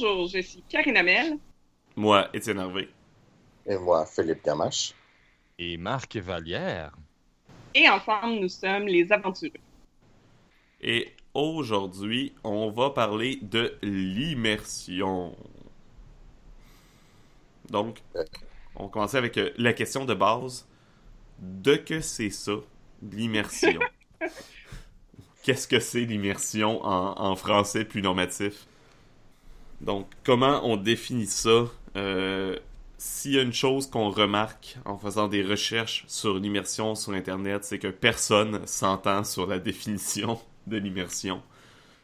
bonjour, je suis Karine Amel. Moi, Étienne Hervé. Et moi, Philippe Gamache. Et Marc Vallière. Et ensemble, nous sommes les aventureux. Et aujourd'hui, on va parler de l'immersion. Donc, on va commencer avec euh, la question de base. De que c'est ça, l'immersion? Qu'est-ce que c'est l'immersion en, en, français plus normatif? Donc, comment on définit ça? Euh, S'il y a une chose qu'on remarque en faisant des recherches sur l'immersion sur Internet, c'est que personne s'entend sur la définition de l'immersion.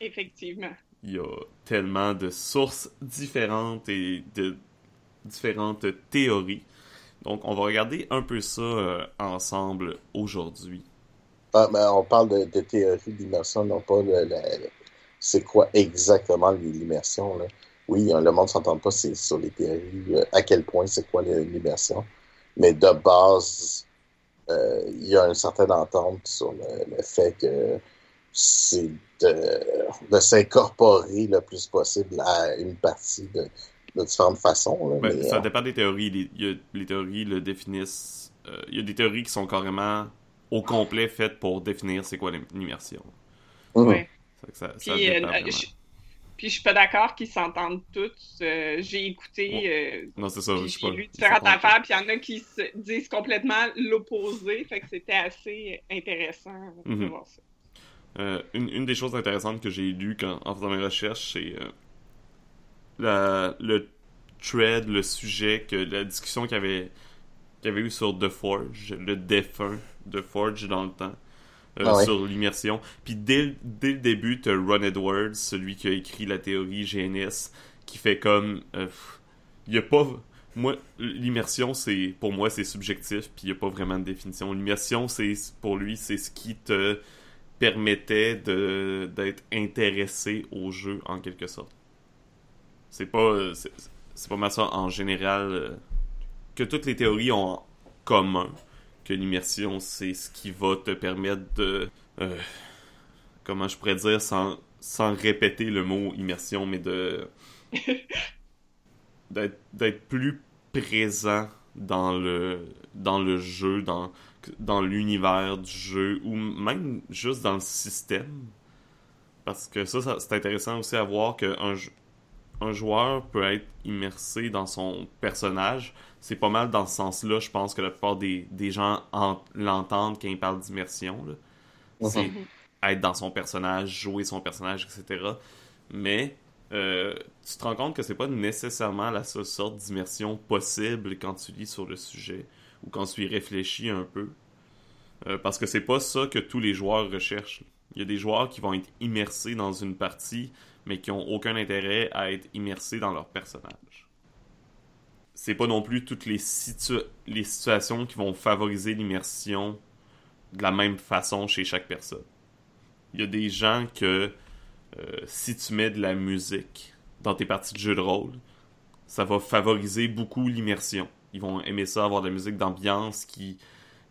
Effectivement. Il y a tellement de sources différentes et de différentes théories. Donc, on va regarder un peu ça euh, ensemble aujourd'hui. Ah, ben, on parle de, de théorie d'immersion, non pas le, c'est quoi exactement l'immersion. Oui, le monde ne s'entend pas sur les théories, à quel point c'est quoi l'immersion. Mais de base, euh, il y a une certaine entente sur le, le fait que c'est de, de s'incorporer le plus possible à une partie de, de différentes façons. Là, ben, mais, ça euh, dépend des théories. Les, il y a, les théories le définissent. euh, il y a des théories qui sont carrément au complet faites pour définir c'est quoi l'immersion. mhm. Ouais. Ça, ça, ça Puis, dépend euh, vraiment. je, puis je suis pas d'accord qu'ils s'entendent tous. Euh, j'ai écouté, euh, Non, c'est ça. puis je suis j'ai pas- lu je suis différentes affaires, puis il y en a qui se disent complètement l'opposé. Fait que c'était assez intéressant de Mhm. voir ça. Euh, une, une des choses intéressantes que j'ai lues quand, en faisant mes recherches, c'est le thread, le sujet, que la discussion qu'il y avait, qu'il avait eu sur The Forge, le défunt The Forge dans le temps, euh, Ah ouais. sur l'immersion. Puis dès, le- dès le début, t'as Ron Edwards, celui qui a écrit la théorie GNS, qui fait comme... euh, Il y a pas... Moi, l'immersion, c'est pour moi, c'est subjectif, puis il n'y a pas vraiment de définition. L'immersion, c'est pour lui, c'est ce qui te permettait de d'être intéressé au jeu en quelque sorte. C'est pas euh, c'est c'est pas mal ça en général euh, que toutes les théories ont en commun que l'immersion c'est ce qui va te permettre de euh, comment je pourrais dire sans sans répéter le mot immersion mais de d'être plus présent dans le dans le jeu dans dans l'univers du jeu ou même juste dans le système. Parce que ça, ça- c'est intéressant aussi à voir qu'un un joueur peut être immersé dans son personnage c'est pas mal dans ce sens-là je pense que la plupart des, des gens en- l'entendent quand ils parlent d'immersion c'est être dans son personnage jouer son personnage etc mais euh, tu te rends compte que c'est pas nécessairement la seule sorte d'immersion possible quand tu lis sur le sujet ou quand tu y réfléchis un peu. Euh, parce que c'est pas ça que tous les joueurs recherchent. Il y a des joueurs qui vont être immersés dans une partie, mais qui ont aucun intérêt à être immersés dans leur personnage. C'est pas non plus toutes les, les situations qui vont favoriser l'immersion de la même façon chez chaque personne. Il y a des gens que euh, si tu mets de la musique dans tes parties de jeu de rôle, ça va favoriser beaucoup l'immersion. Ils vont aimer ça, avoir de la musique d'ambiance qui,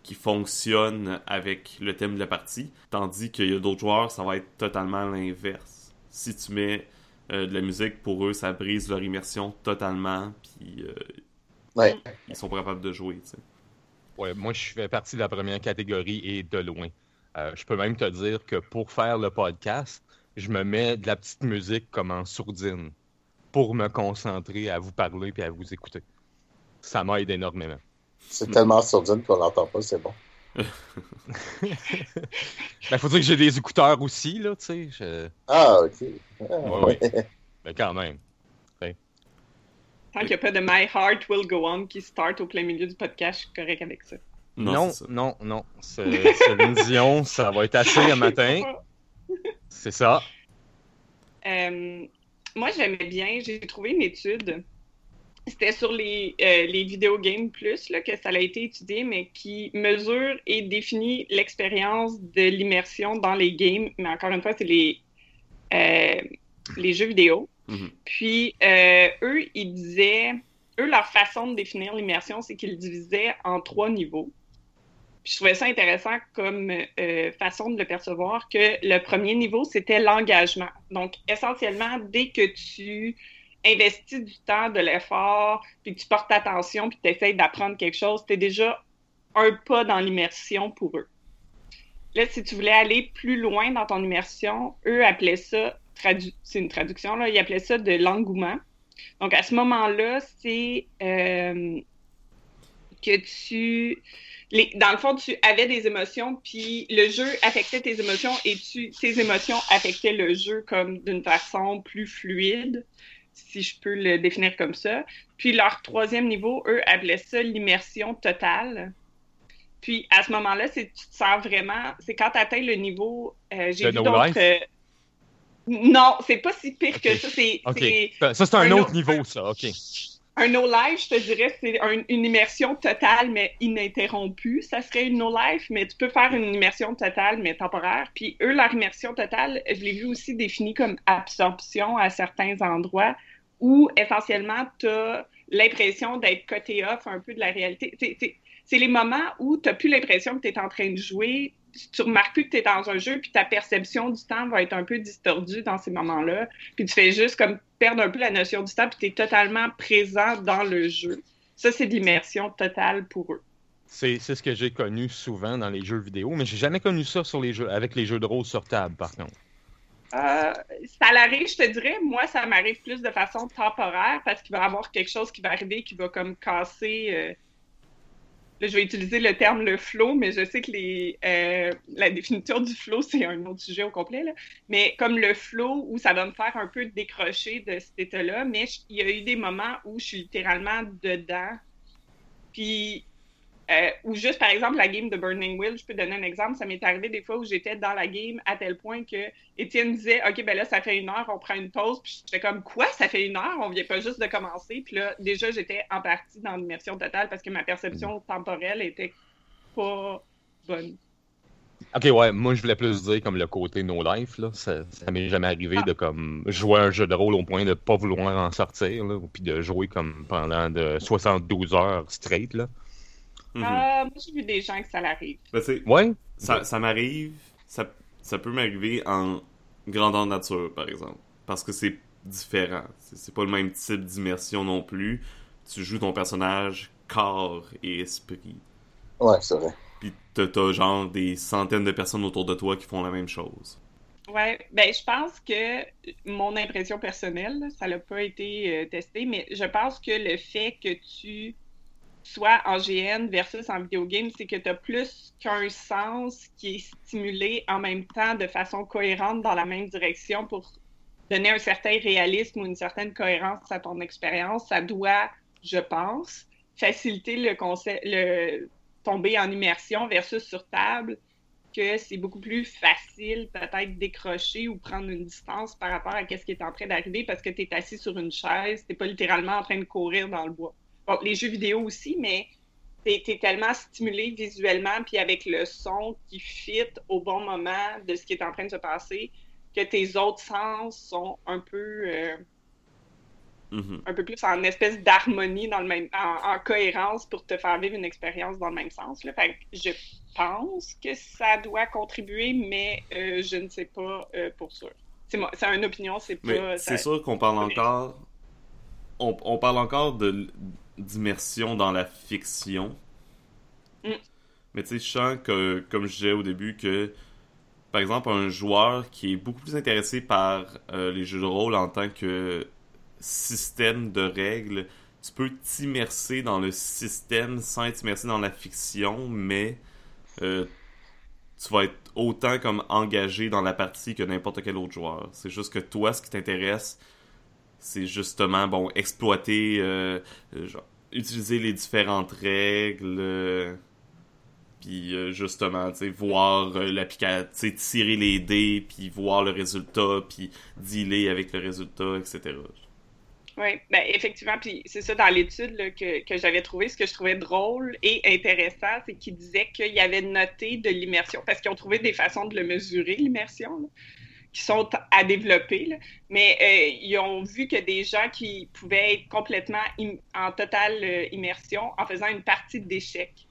qui fonctionne avec le thème de la partie. Tandis qu'il y a d'autres joueurs, ça va être totalement l'inverse. Si tu mets euh, de la musique, pour eux, ça brise leur immersion totalement, puis euh, Ouais. ils sont pas capables de jouer. tu sais. Ouais, moi, je fais partie de la première catégorie et de loin. Euh, je peux même te dire que pour faire le podcast, je me mets de la petite musique comme en sourdine pour me concentrer à vous parler et à vous écouter. Ça m'aide énormément. C'est tellement sourdine qu'on l'entend pas, c'est bon. Il faut dire que j'ai des écouteurs aussi, là, tu sais. je- Ah, ok. Ah, Ouais, Mais quand même. Tant qu'il n'y a pas de My Heart Will Go On qui start au plein milieu du podcast, je suis correct avec ça. Non, ça. non, non. C'est- Céline Dion, ça va être assez un matin. C'est ça. Euh, moi, j'aimais bien, j'ai trouvé une étude. C'était sur les, euh, les Video Game Plus là, que ça a été étudié, mais qui mesure et définit l'expérience de l'immersion dans les games. Mais encore une fois, c'est les, euh, les jeux vidéo. Mhm. Puis, euh, eux, ils disaient, eux, leur façon de définir l'immersion, c'est qu'ils le divisaient en trois niveaux. Puis je trouvais ça intéressant comme euh, façon de le percevoir, que le premier niveau, c'était l'engagement. Donc, essentiellement, dès que tu investis du temps, de l'effort, puis que tu portes attention, puis tu essaies d'apprendre quelque chose, tu es déjà un pas dans l'immersion pour eux. Là, si tu voulais aller plus loin dans ton immersion, eux appelaient ça, c'est une traduction, là, ils appelaient ça de l'engouement. Donc, à ce moment-là, c'est euh, que tu dans le fond, tu avais des émotions, puis le jeu affectait tes émotions et tu, tes émotions affectaient le jeu comme d'une façon plus fluide, si je peux le définir comme ça. Puis leur troisième niveau, eux, appelaient ça l'immersion totale. Puis à ce moment-là, c'est tu te sens vraiment, c'est quand tu atteins le niveau, euh, j'ai vu d'autres. Euh, non, c'est pas si pire que ça. C'est, ça, c'est un, autre niveau, ça. OK un no life, je te dirais, c'est une immersion totale mais ininterrompue. Ça serait une no life, mais tu peux faire une immersion totale mais temporaire. Puis eux, leur immersion totale, je l'ai vu aussi définie comme absorption à certains endroits où essentiellement tu as l'impression d'être côté off un peu de la réalité. C'est les moments où tu n'as plus l'impression que tu es en train de jouer, tu remarques plus que tu es dans un jeu, puis ta perception du temps va être un peu distordue dans ces moments-là. Puis tu fais juste comme perdre un peu la notion du temps, puis tu es totalement présent dans le jeu. Ça, c'est de l'immersion totale pour eux. C'est ce que j'ai connu souvent dans les jeux vidéo, mais j'ai jamais connu ça sur les jeux, avec les jeux de rôle sur table, par contre. Euh, ça l'arrive, je te dirais. Moi, ça m'arrive plus de façon temporaire parce qu'il va y avoir quelque chose qui va arriver qui va comme casser euh, je vais utiliser le terme le flow, mais je sais que les, euh, la définition du flow, c'est un autre sujet au complet. Là. Mais comme le flow, où ça va me faire un peu décrocher de cet état-là, mais il y a eu des moments où je suis littéralement dedans. Puis euh, ou juste, par exemple, la game de Burning Wheel, je peux donner un exemple. Ça m'est arrivé des fois où j'étais dans la game à tel point que Étienne disait OK, ben là, ça fait une heure, on prend une pause. Puis j'étais comme Quoi, ça fait une heure? On vient pas juste de commencer. Puis là, déjà, j'étais en partie dans l'immersion totale parce que ma perception mm. temporelle était pas bonne. Ok, ouais, moi je voulais plus dire comme le côté no life, là. Ça, ça m'est jamais arrivé de comme jouer un jeu de rôle au point de pas vouloir en sortir, là, puis de jouer comme pendant de 72 heures straight, là. Mhm. Euh, moi, j'ai vu des gens que ça l'arrive. Ben, ouais. Ça, ça m'arrive. Ça, ça peut m'arriver en grandeur nature, par exemple. Parce que c'est différent. C'est pas le même type d'immersion non plus. Tu joues ton personnage corps et esprit. Ouais, c'est vrai. Puis t'as genre des centaines de personnes autour de toi qui font la même chose. Ouais, ben je pense que mon impression personnelle, ça n'a pas été euh, testé, mais je pense que le fait que tu soit en GN versus en vidéogame, c'est que tu as plus qu'un sens qui est stimulé en même temps de façon cohérente dans la même direction pour donner un certain réalisme ou une certaine cohérence à ton expérience. Ça doit, je pense, faciliter le concept, le tomber en immersion versus sur table, que c'est beaucoup plus facile peut-être décrocher ou prendre une distance par rapport à ce qui est en train d'arriver parce que tu es assis sur une chaise, tu pas littéralement en train de courir dans le bois les jeux vidéo aussi, mais t'es es tellement stimulé visuellement, puis avec le son qui fit au bon moment de ce qui est en train de se passer, que tes autres sens sont un peu euh, mm-hmm. un peu plus en espèce d'harmonie dans le même en, cohérence pour te faire vivre une expérience dans le même sens. Là. Fait je pense que ça doit contribuer, mais euh, je ne sais pas euh, pour sûr. C'est une opinion, c'est pas. C'est sûr qu'on parle encore. On, on, parle encore de, d'immersion dans la fiction. Mm. Mais tu sais, je sens que, comme je disais au début, que par exemple, un joueur qui est beaucoup plus intéressé par euh, les jeux de rôle en tant que système de règles, tu peux t'immerser dans le système sans t'immerser dans la fiction, mais euh, tu vas être autant comme engagé dans la partie que n'importe quel autre joueur. C'est juste que toi, ce qui t'intéresse, c'est justement bon exploiter euh, euh, utiliser les différentes règles euh, puis justement tu sais voir l'application tirer les dés puis voir le résultat puis dealer avec le résultat etc oui, ben effectivement, puis c'est ça dans l'étude que, que j'avais trouvé. Ce que je trouvais drôle et intéressant, c'est qu'ils disaient qu'il y avait noté de l'immersion, parce qu'ils ont trouvé des façons de le mesurer, l'immersion qui sont à développer, mais euh, ils ont vu que des gens qui pouvaient être complètement en totale euh, immersion en faisant une partie d'échecs.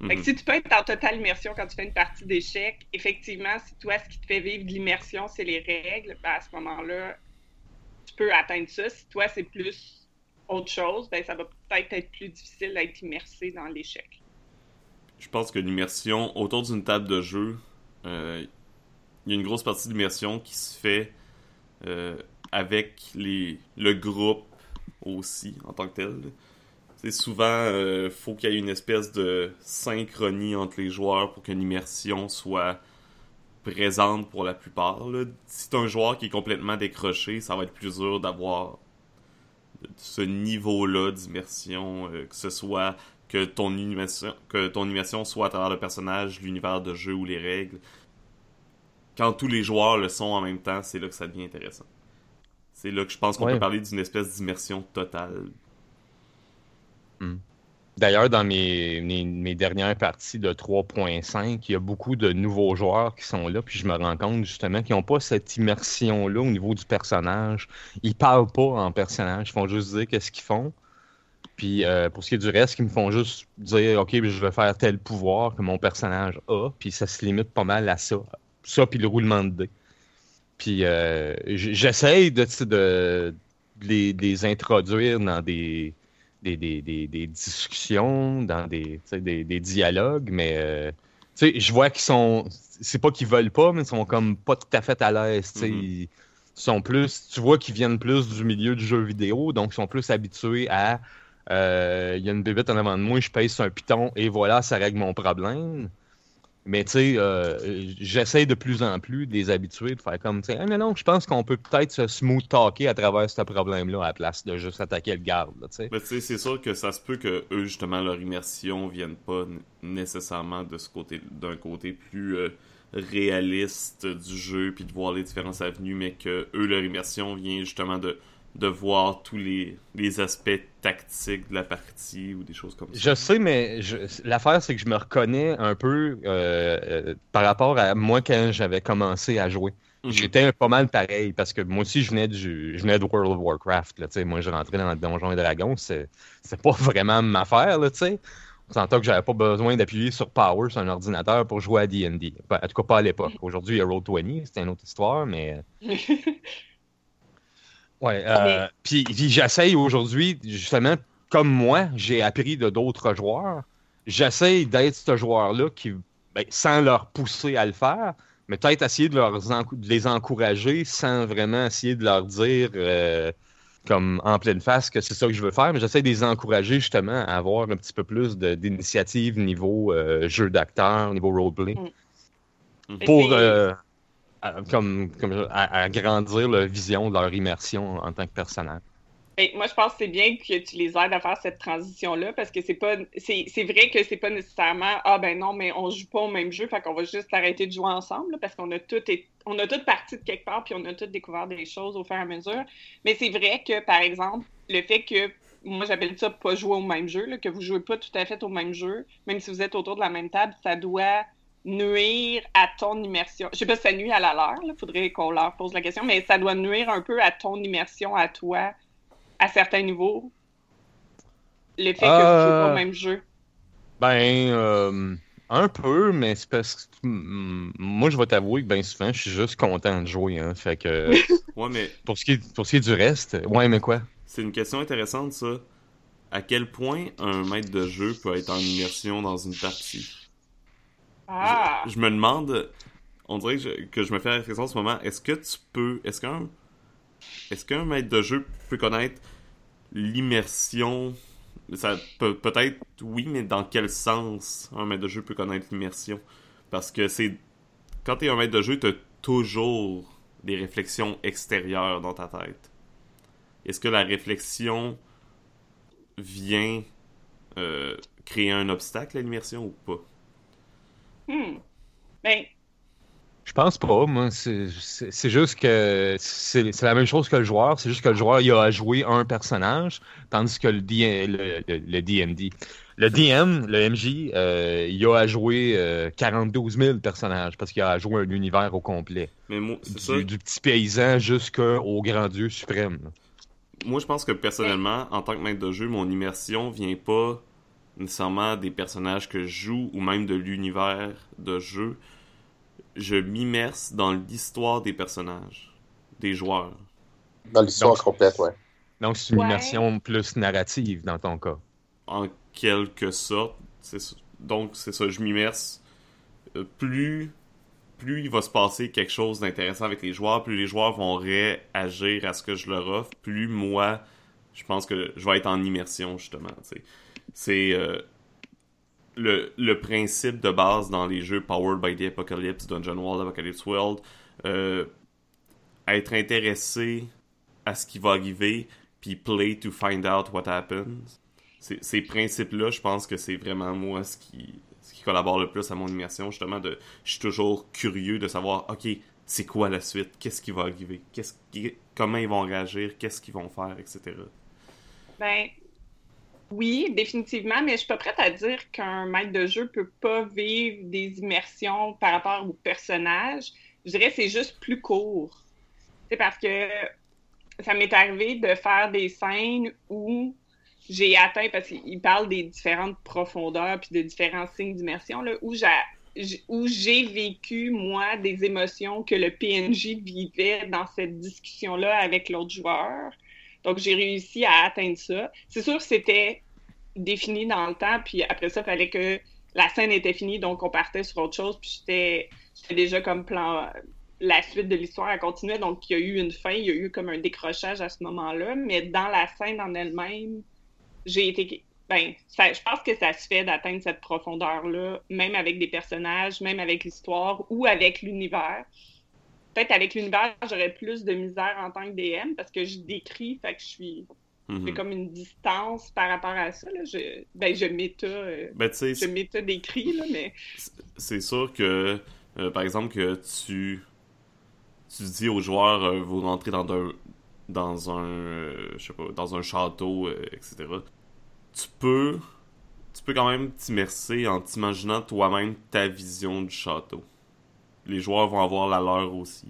Mhm. Si tu peux être en totale immersion quand tu fais une partie d'échecs, effectivement, si toi, ce qui te fait vivre de l'immersion, c'est les règles, ben, à ce moment-là, tu peux atteindre ça. Si toi, c'est plus autre chose, ben, ça va peut-être être plus difficile d'être immersé dans l'échec. Je pense que l'immersion autour d'une table de jeu, euh, il y a une grosse partie de l'immersion qui se fait euh, avec le groupe aussi en tant que tel. C'est souvent, euh, faut qu'il y ait une espèce de synchronie entre les joueurs pour qu'une immersion soit présente pour la plupart. Là. Si t'as un joueur qui est complètement décroché, ça va être plus dur d'avoir ce niveau-là d'immersion, euh, que ce soit que ton que ton immersion soit à travers le personnage, l'univers de jeu ou les règles. Quand tous les joueurs le sont en même temps, c'est là que ça devient intéressant. C'est là que je pense qu'on Ouais. peut parler d'une espèce d'immersion totale. D'ailleurs, dans mes, mes, mes dernières parties de 3.5, il y a beaucoup de nouveaux joueurs qui sont là, puis je me rends compte justement qu'ils n'ont pas cette immersion-là au niveau du personnage. Ils parlent pas en personnage, ils font juste dire qu'est-ce qu'ils font. Puis euh, pour ce qui est du reste, ils me font juste dire OK, je vais faire tel pouvoir que mon personnage a, puis ça se limite pas mal à ça. Ça, puis le roulement de dés. Puis euh, j'essaye de, de, de les, les introduire dans des, des, des, des, discussions, dans des, dialogues, mais euh, je vois qu'ils sont. C'est pas qu'ils veulent pas, mais ils sont comme pas tout à fait à l'aise. Mhm. Ils sont plus. Tu vois qu'ils viennent plus du milieu du jeu vidéo, donc ils sont plus habitués à. euh, Il y a une bébête en avant de moi, je pèse sur un piton et voilà, ça règle mon problème. Mais tu sais, euh, j'essaie de plus en plus de les habituer, de faire comme, tu sais, ah, non, je pense qu'on peut peut-être se smooth talker à travers ce problème-là à la place de juste attaquer le garde, tu sais. Mais tu sais, c'est sûr que ça se peut que eux, justement, leur immersion vienne pas nécessairement de ce côté, d'un côté plus euh, réaliste du jeu, puis de voir les différentes avenues, mais que eux, leur immersion vient justement de, de voir tous les, les aspects tactiques de la partie ou des choses comme ça. Je sais, mais l'affaire, c'est que je me reconnais un peu euh, euh, par rapport à moi quand j'avais commencé à jouer. Mhm. J'étais pas mal pareil parce que moi aussi, je venais, du, je venais de World of Warcraft. Là, tu sais. moi, je rentrais dans le Donjon et Dragons. C'est c'est pas vraiment ma affaire. Là, tu sais. On s'entend que j'avais pas besoin d'appuyer sur Power sur un ordinateur pour jouer à D&D. En tout cas, pas à l'époque. Aujourd'hui, il y a Roll20, c'est une autre histoire, mais... Ouais, euh, Mais- puis, j'essaye aujourd'hui, justement, comme moi, j'ai appris de d'autres joueurs, j'essaye d'être ce joueur-là qui, ben, sans leur pousser à le faire, mais peut-être essayer de, leur de les encourager sans vraiment essayer de leur dire euh, comme en pleine face que c'est ça que je veux faire, mais j'essaie de les encourager justement à avoir un petit peu plus de- d'initiative niveau euh, jeu d'acteur, niveau roleplay, Mhm. pour euh, à- comme, comme à- agrandir la vision de leur immersion en tant que personnage. Moi, je pense que c'est bien que tu les aides à faire cette transition-là parce que c'est pas. C'est vrai que c'est pas nécessairement Ah ben non, mais on joue pas au même jeu, fait qu'on va juste arrêter de jouer ensemble là, parce qu'on a tout on a toutes parti de quelque part puis on a toutes découvert des choses au fur et à mesure. Mais c'est vrai que, par exemple, le fait que moi j'appelle ça pas jouer au même jeu, là, que vous jouez pas tout à fait au même jeu, même si vous êtes autour de la même table, ça doit nuire à ton immersion. Je sais pas si ça nuit à la leur, il faudrait qu'on leur pose la question, mais ça doit nuire un peu à ton immersion à toi à certains niveaux. Le fait que vous jouez pas Euh, au même jeu. Ben, euh, un peu, mais c'est parce que mm, moi, je vais t'avouer que bien souvent, je suis juste content de jouer. Hein, fait que Ouais, mais pour ce, qui est, pour ce qui est du reste, ouais, mais quoi? c'est une question intéressante, ça. À quel point un maître de jeu peut être en immersion dans une partie? Ah! Je, je me demande, on dirait que je, que je me fais la réflexion en ce moment, est-ce que tu peux, est-ce qu'un, est-ce qu'un maître de jeu peut connaître l'immersion? Ça peut, peut-être oui, mais dans quel sens un maître de jeu peut connaître l'immersion? Parce que c'est, quand t'es un maître de jeu, t'as toujours des réflexions extérieures dans ta tête. Est-ce que la réflexion vient euh, créer un obstacle à l'immersion ou pas? Hmm. Ben, Je pense pas, moi. C'est juste que c'est la même chose que le joueur. C'est juste que le joueur, il a à jouer un personnage, tandis que le, D- le, le- le DMD. Le DM, le MJ, euh, il a à jouer euh, 42 000 personnages parce qu'il a à jouer un univers au complet. Mais moi. Du, du petit paysan jusqu'au grand dieu suprême. Moi, je pense que personnellement, en tant que maître de jeu, mon immersion vient pas nécessairement des personnages que je joue ou même de l'univers de jeu. Je m'immerse dans l'histoire des personnages, des joueurs. Dans l'histoire complète, ouais. Donc, c'est une Ouais. immersion plus narrative dans ton cas. En quelque sorte. c'est ça. Donc, c'est ça, je m'immerse. Euh, Plus, plus il va se passer quelque chose d'intéressant avec les joueurs, plus les joueurs vont réagir à ce que je leur offre, plus moi, je pense que je vais être en immersion, justement. tu sais. C'est euh, le, le principe de base dans les jeux Powered by the Apocalypse, Dungeon World, Apocalypse World. euh, être intéressé à ce qui va arriver, puis play to find out what happens. Ces, principes-là, je pense que c'est vraiment moi ce qui, ce qui collabore le plus à mon immersion, justement. Je suis toujours curieux de savoir, ok, c'est quoi la suite, qu'est-ce qui va arriver, qu'est-ce qui, comment ils vont réagir, qu'est-ce qu'ils vont faire, etc. Ben, oui, définitivement, mais je suis pas prête à dire qu'un maître de jeu peut pas vivre des immersions par rapport au personnage. Je dirais que c'est juste plus court. C'est parce que ça m'est arrivé de faire des scènes où j'ai atteint, parce qu'il parle des différentes profondeurs puis de différents signes d'immersion, où j'ai vécu, moi, des émotions que le PNJ vivait dans cette discussion-là avec l'autre joueur. Donc, j'ai réussi à atteindre ça. C'est sûr c'était défini dans le temps, puis après ça, il fallait que la scène était finie, donc on partait sur autre chose, puis j'étais déjà comme plan... La suite de l'histoire, elle continuait, donc il y a eu une fin, il y a eu comme un décrochage à ce moment-là, mais dans la scène en elle-même, j'ai été... Ben, je pense que ça se fait d'atteindre cette profondeur-là, même avec des personnages, même avec l'histoire ou avec l'univers peut-être avec l'univers, j'aurais plus de misère en tant que DM parce que je décris, fait que je suis. J'ai comme une distance par rapport à ça. Là. Je, ben, je méta, euh, Ben, je méta décrit, là, mais. c'est sûr que, euh, par exemple, que tu, tu dis aux joueurs, euh, vous rentrez dans un, dans un, euh, je sais pas, dans un château, etc. Tu peux, tu peux quand même t'immerser en t'imaginant toi-même ta vision du château. Les joueurs vont avoir la leur aussi.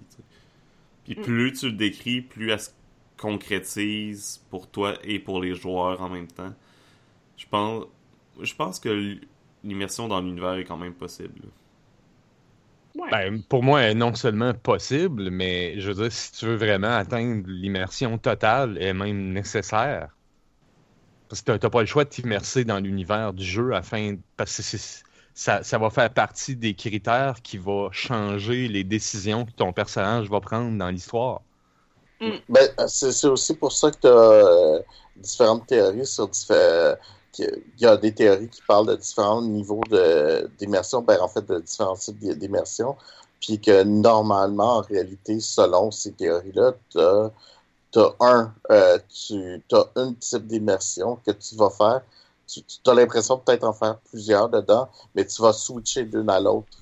Puis Mm. plus tu le décris, plus elle se concrétise pour toi et pour les joueurs en même temps. Je pense, je pense que l'immersion dans l'univers est quand même possible. Ouais. Ben, pour moi, elle est non seulement possible, mais je veux dire, si tu veux vraiment atteindre l'immersion totale, elle est même nécessaire. Parce que tu n'as pas le choix de t'immerser dans l'univers du jeu afin. Parce que c'est- ça, ça va faire partie des critères qui vont changer les décisions que ton personnage va prendre dans l'histoire. Ben, c'est c'est aussi pour ça que tu as différentes théories sur différents. Il y a des théories qui parlent de différents niveaux de- d'immersion, ben, en fait, de différents types d'i- d'immersion. Puis que normalement, en réalité, selon ces théories-là, tu as, un, euh, tu as un type d'immersion que tu vas faire. Tu, as l'impression peut-être en faire plusieurs dedans, mais tu vas switcher d'une à l'autre.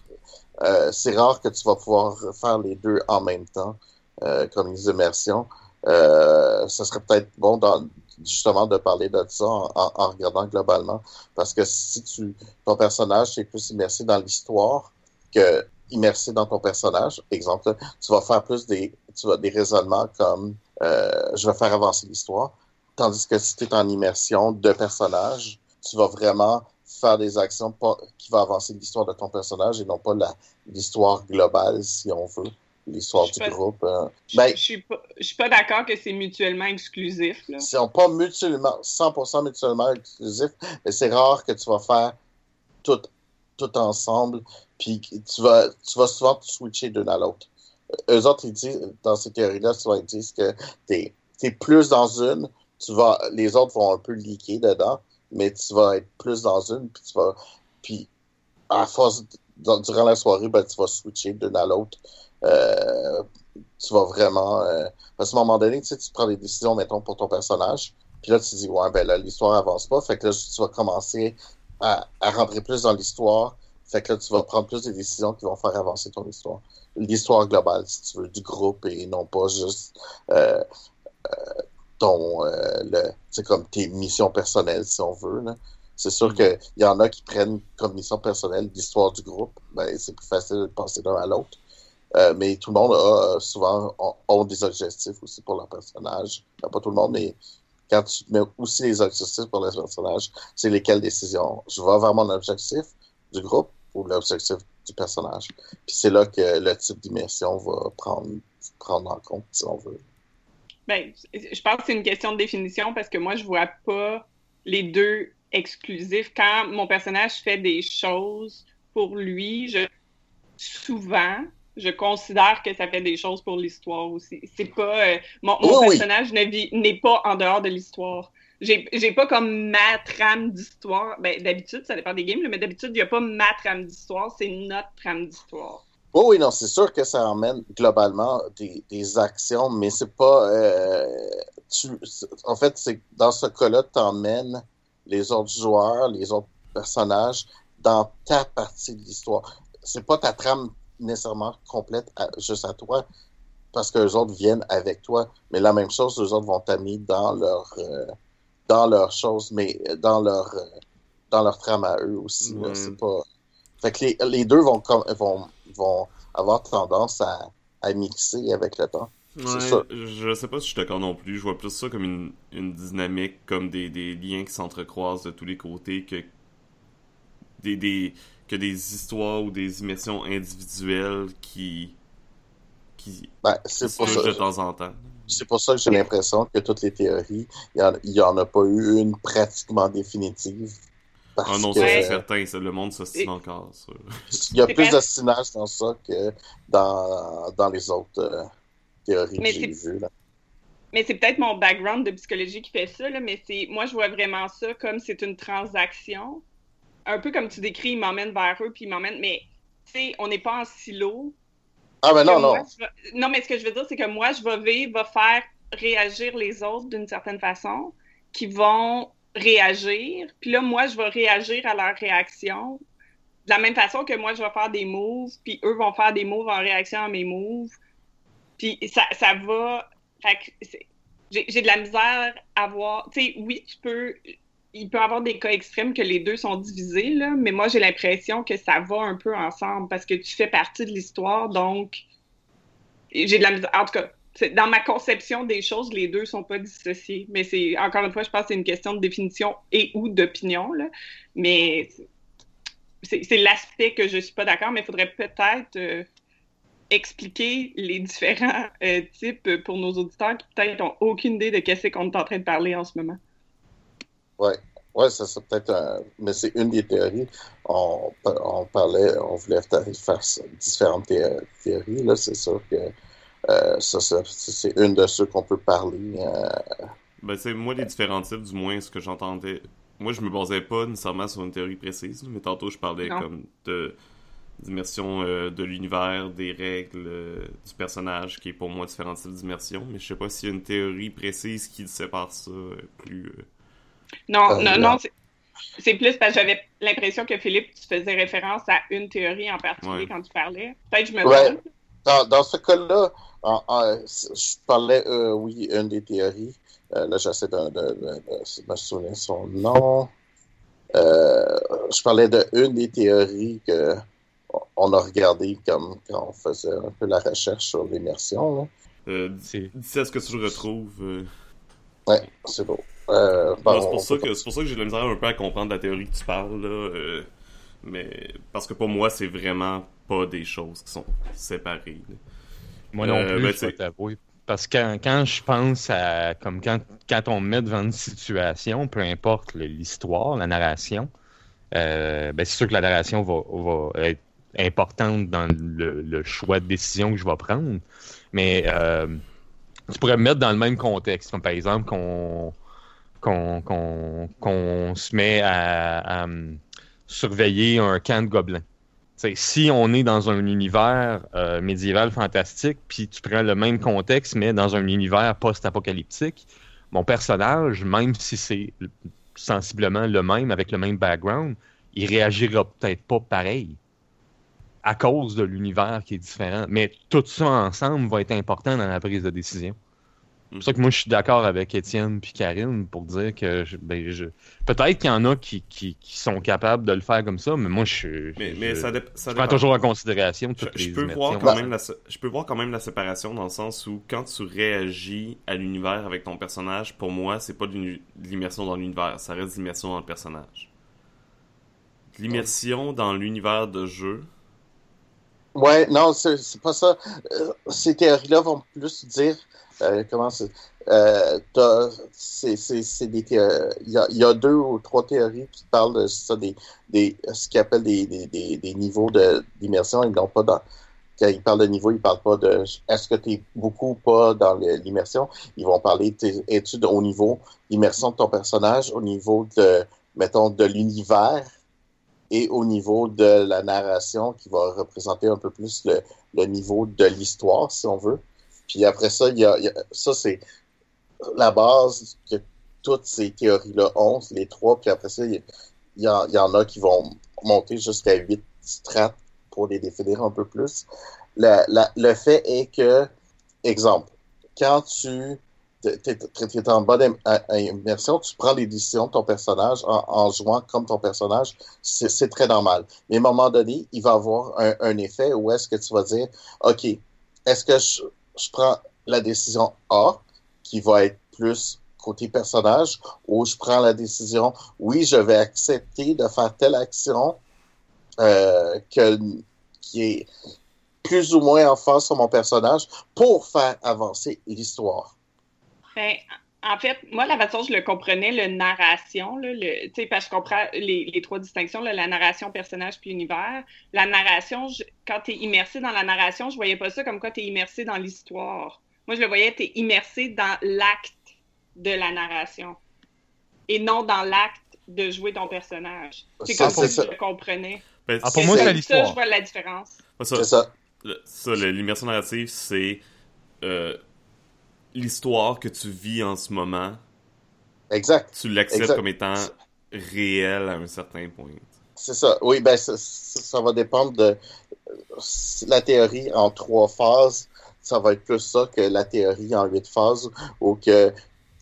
Euh, c'est rare que tu vas pouvoir faire les deux en même temps euh, comme les immersions. Euh, ce serait peut-être bon dans- justement de parler de ça en, en- en regardant globalement, parce que si tu ton personnage est plus immersé dans l'histoire que immersé dans ton personnage, exemple, tu vas faire plus des tu vas des raisonnements comme euh, je vais faire avancer l'histoire, tandis que si tu es en immersion de personnage, tu vas vraiment faire des actions pas- qui vont avancer l'histoire de ton personnage et non pas l'histoire globale, si on veut, l'histoire du pas- groupe. euh. Je Ben, je suis pas, d'accord que c'est mutuellement exclusif. Là. Ils sont pas mutuellement, 100% mutuellement exclusifs, mais c'est rare que tu vas faire tout, tout ensemble, puis que tu vas, tu vas souvent te switcher d'une à l'autre. Eux autres, ils disent, dans ces théories-là, souvent, ils disent que t'es es plus dans une, tu vas, les autres vont un peu leaker dedans, mais tu vas être plus dans une, puis tu vas, puis à force, durant la soirée, ben, tu vas switcher d'une à l'autre. Euh, tu vas vraiment, euh, qu'à un moment donné, tu sais, tu prends des décisions, mettons, pour ton personnage. Puis là, tu dis, ouais, ben là, l'histoire avance pas. Fait que là, tu vas commencer à, à rentrer plus dans l'histoire. Fait que là, tu vas prendre plus des décisions qui vont faire avancer ton histoire. L'histoire globale, si tu veux, du groupe et non pas juste euh, euh, ton, euh, le, comme tes missions personnelles, si on veut, là. C'est sûr qu'il y en a qui prennent comme mission personnelle l'histoire du groupe. Ben, c'est plus facile de passer d'un à l'autre. Euh, mais tout le monde a euh, souvent ont, ont des objectifs aussi pour leur personnage. Ben, pas tout le monde, mais quand tu mets aussi les objectifs pour le personnage, c'est lesquelles décisions. Je vais vers mon objectif du groupe ou l'objectif du personnage. Puis c'est là que le type d'immersion va prendre, prendre en compte, si on veut. Ben, je pense que c'est une question de définition parce que moi, je vois pas les deux exclusifs. Quand mon personnage fait des choses pour lui, je souvent, je considère que ça fait des choses pour l'histoire aussi. C'est pas euh, mon, mon personnage n'est pas en dehors de l'histoire. J'ai pas comme ma trame d'histoire. Ben, d'habitude, ça dépend des games, mais d'habitude, il n'y a pas ma trame d'histoire, c'est notre trame d'histoire. Oui, oui, non, c'est sûr que ça emmène globalement des, des actions, mais c'est pas. Euh, tu, en fait, c'est dans ce cas-là, tu emmènes les autres joueurs, les autres personnages dans ta partie de l'histoire. C'est pas ta trame nécessairement complète juste à toi, parce que les autres viennent avec toi, mais la même chose, les autres vont t'amener dans leur. Euh, dans leurs choses, mais dans leur euh, dans leur trame à eux aussi. C'est pas. Fait que les, les deux vont, vont, vont avoir tendance à, à mixer avec le temps. Ouais, je sais pas si je suis d'accord non plus. Je vois plus ça comme une, une dynamique, comme des, des liens qui s'entrecroisent de tous les côtés que des, des, que des histoires ou des immersions individuelles qui, qui, ben, c'est pour ça. de temps en temps. C'est pour ça que j'ai l'impression que toutes les théories, il n'y en, a pas eu une pratiquement définitive. Ah non, c'est certain, le monde s'ostine encore. Il y a plus d'ostinage dans ça que dans, dans les autres euh, théories que j'ai vues. Mais c'est peut-être mon background de psychologie qui fait ça, là, mais c'est moi je vois vraiment ça comme c'est une transaction. Un peu comme tu décris, il m'emmène vers eux, puis il m'emmène, mais tu sais, on n'est pas en silo, ah, ben non, non. Non, mais ce que je veux dire, c'est que moi, je vais vivre, va faire réagir les autres d'une certaine façon, qui vont réagir. Puis là, moi, je vais réagir à leur réaction de la même façon que moi, je vais faire des moves, puis eux vont faire des moves en réaction à mes moves. Puis ça, ça va. J'ai de la misère à voir. Tu sais, oui, tu peux il peut y avoir des cas extrêmes que les deux sont divisés, là, mais moi, j'ai l'impression que ça va un peu ensemble parce que tu fais partie de l'histoire, donc j'ai de la misère. En tout cas, dans ma conception des choses, les deux sont pas dissociés. Mais c'est, encore une fois, je pense que c'est une question de définition et ou d'opinion. Mais c'est l'aspect que je suis pas d'accord, mais il faudrait peut-être euh, expliquer les différents euh, types pour nos auditeurs qui peut-être ont aucune idée de qu'est-ce qu'on est en train de parler en ce moment. Oui, ouais, ça c'est peut-être Mais c'est une des théories. On, on, parlait, on voulait faire différentes théories. Là, c'est sûr que euh, ça, c'est une de ceux qu'on peut parler. Euh... Ben, c'est moi, les différents types, du moins, ce que j'entendais. Moi, je me basais pas nécessairement sur une théorie précise, mais tantôt, je parlais comme de d'immersion euh, de l'univers, des règles euh, du personnage, qui est pour moi différents types d'immersion, mais je sais pas s'il y a une théorie précise qui sépare ça plus non, euh, non, non, c'est plus parce que j'avais l'impression que Philippe, tu faisais référence à une théorie en particulier quand tu parlais. Peut-être que je me ouais. Dans, dans, ce cas-là, je parlais, euh, oui, une des théories. Euh, là, j'essaie de, de, de, me souvenir son nom. je parlais de une des théories que on a regardé comme quand on faisait un peu la recherche sur l'immersion. Euh, c'est ce que tu retrouves. Ouais, c'est beau. Euh, c'est pour, ça que, pour ça que j'ai de la misère un peu à comprendre la théorie que tu parles, là. Euh, mais parce que pour moi, c'est vraiment pas des choses qui sont séparées. Moi non euh, plus, ben, je vais t'avouer. Parce que quand, je pense à. Comme quand, quand on me met devant une situation, peu importe l'histoire, la narration, ben c'est sûr que la narration va, va être importante dans le, le, choix de décision que je vais prendre. Mais tu pourrais me mettre dans le même contexte. Comme par exemple, qu'on qu'on se met à, hum, surveiller un camp de gobelins. Si on est dans un univers euh, médiéval fantastique, puis tu prends le même contexte, mais dans un univers post-apocalyptique, mon personnage, même si c'est sensiblement le même, avec le même background, il réagira peut-être pas pareil à cause de l'univers qui est différent. Mais tout ça ensemble va être important dans la prise de décision. C'est pour ça que moi, je suis d'accord avec Étienne et Karine pour dire que ben, je... peut-être qu'il y en a qui, qui, sont capables de le faire comme ça, mais moi, je, mais, mais ça, prends toujours en considération toutes je, les peux voir quand même la, Je peux voir quand même la séparation dans le sens où quand tu réagis à l'univers avec ton personnage, pour moi, c'est pas de l'immersion dans l'univers, ça reste l'immersion dans le personnage. L'immersion dans l'univers de jeu, Ouais, non, c'est c'est pas ça. Euh, ces théories-là vont plus dire euh, comment c'est. Euh, c'est c'est- Il y a, il y a deux ou trois théories qui parlent de ça, des, des ce qu'ils appellent des, des, des, des niveaux de- d'immersion. Ils n'ont pas dans. Quand ils parlent de niveau, ils parlent pas de est-ce que tu es beaucoup ou pas dans l'immersion. Ils vont parler études au niveau d'immersion de ton personnage, au niveau de, mettons, de l'univers et au niveau de la narration qui va représenter un peu plus le, le niveau de l'histoire, si on veut. Puis après ça, il y a, ça c'est la base que toutes ces théories-là ont, les trois, puis après ça, il y, en, a qui vont monter jusqu'à huit strates pour les définir un peu plus. Le fait est que, exemple, quand tu es en bonne immersion, tu prends les décisions de ton personnage en, jouant comme ton personnage, c'est c'est très normal. Mais à un moment donné, il va avoir un, un effet où est-ce que tu vas dire, OK, est-ce que je, je prends la décision A, qui va être plus côté personnage, ou je prends la décision, oui, je vais accepter de faire telle action euh, que, qui est plus ou moins en face sur mon personnage pour faire avancer l'histoire. En fait, moi, la façon dont je le comprenais, le narration, là, le, tu sais, parce que je comprends les, les trois distinctions, là, la narration, personnage puis univers. La narration, je- quand tu es immersé dans la narration, je voyais pas ça comme quoi tu es immersé dans l'histoire. Moi, je le voyais, tu es immersé dans l'acte de la narration et non dans l'acte de jouer ton personnage. C'est Ça, comme ça que ça. je le comprenais. Ben, Ah, pour moi, ça, c'est ça, l'histoire. je vois la différence. ça, C'est ça. ça, l'immersion narrative, c'est euh, l'histoire que tu vis en ce moment. Exact. Tu l'acceptes comme étant réel à un certain point. C'est ça. Oui, ben ça, va dépendre de la théorie en trois phases. Ça va être plus ça que la théorie en huit phases, où que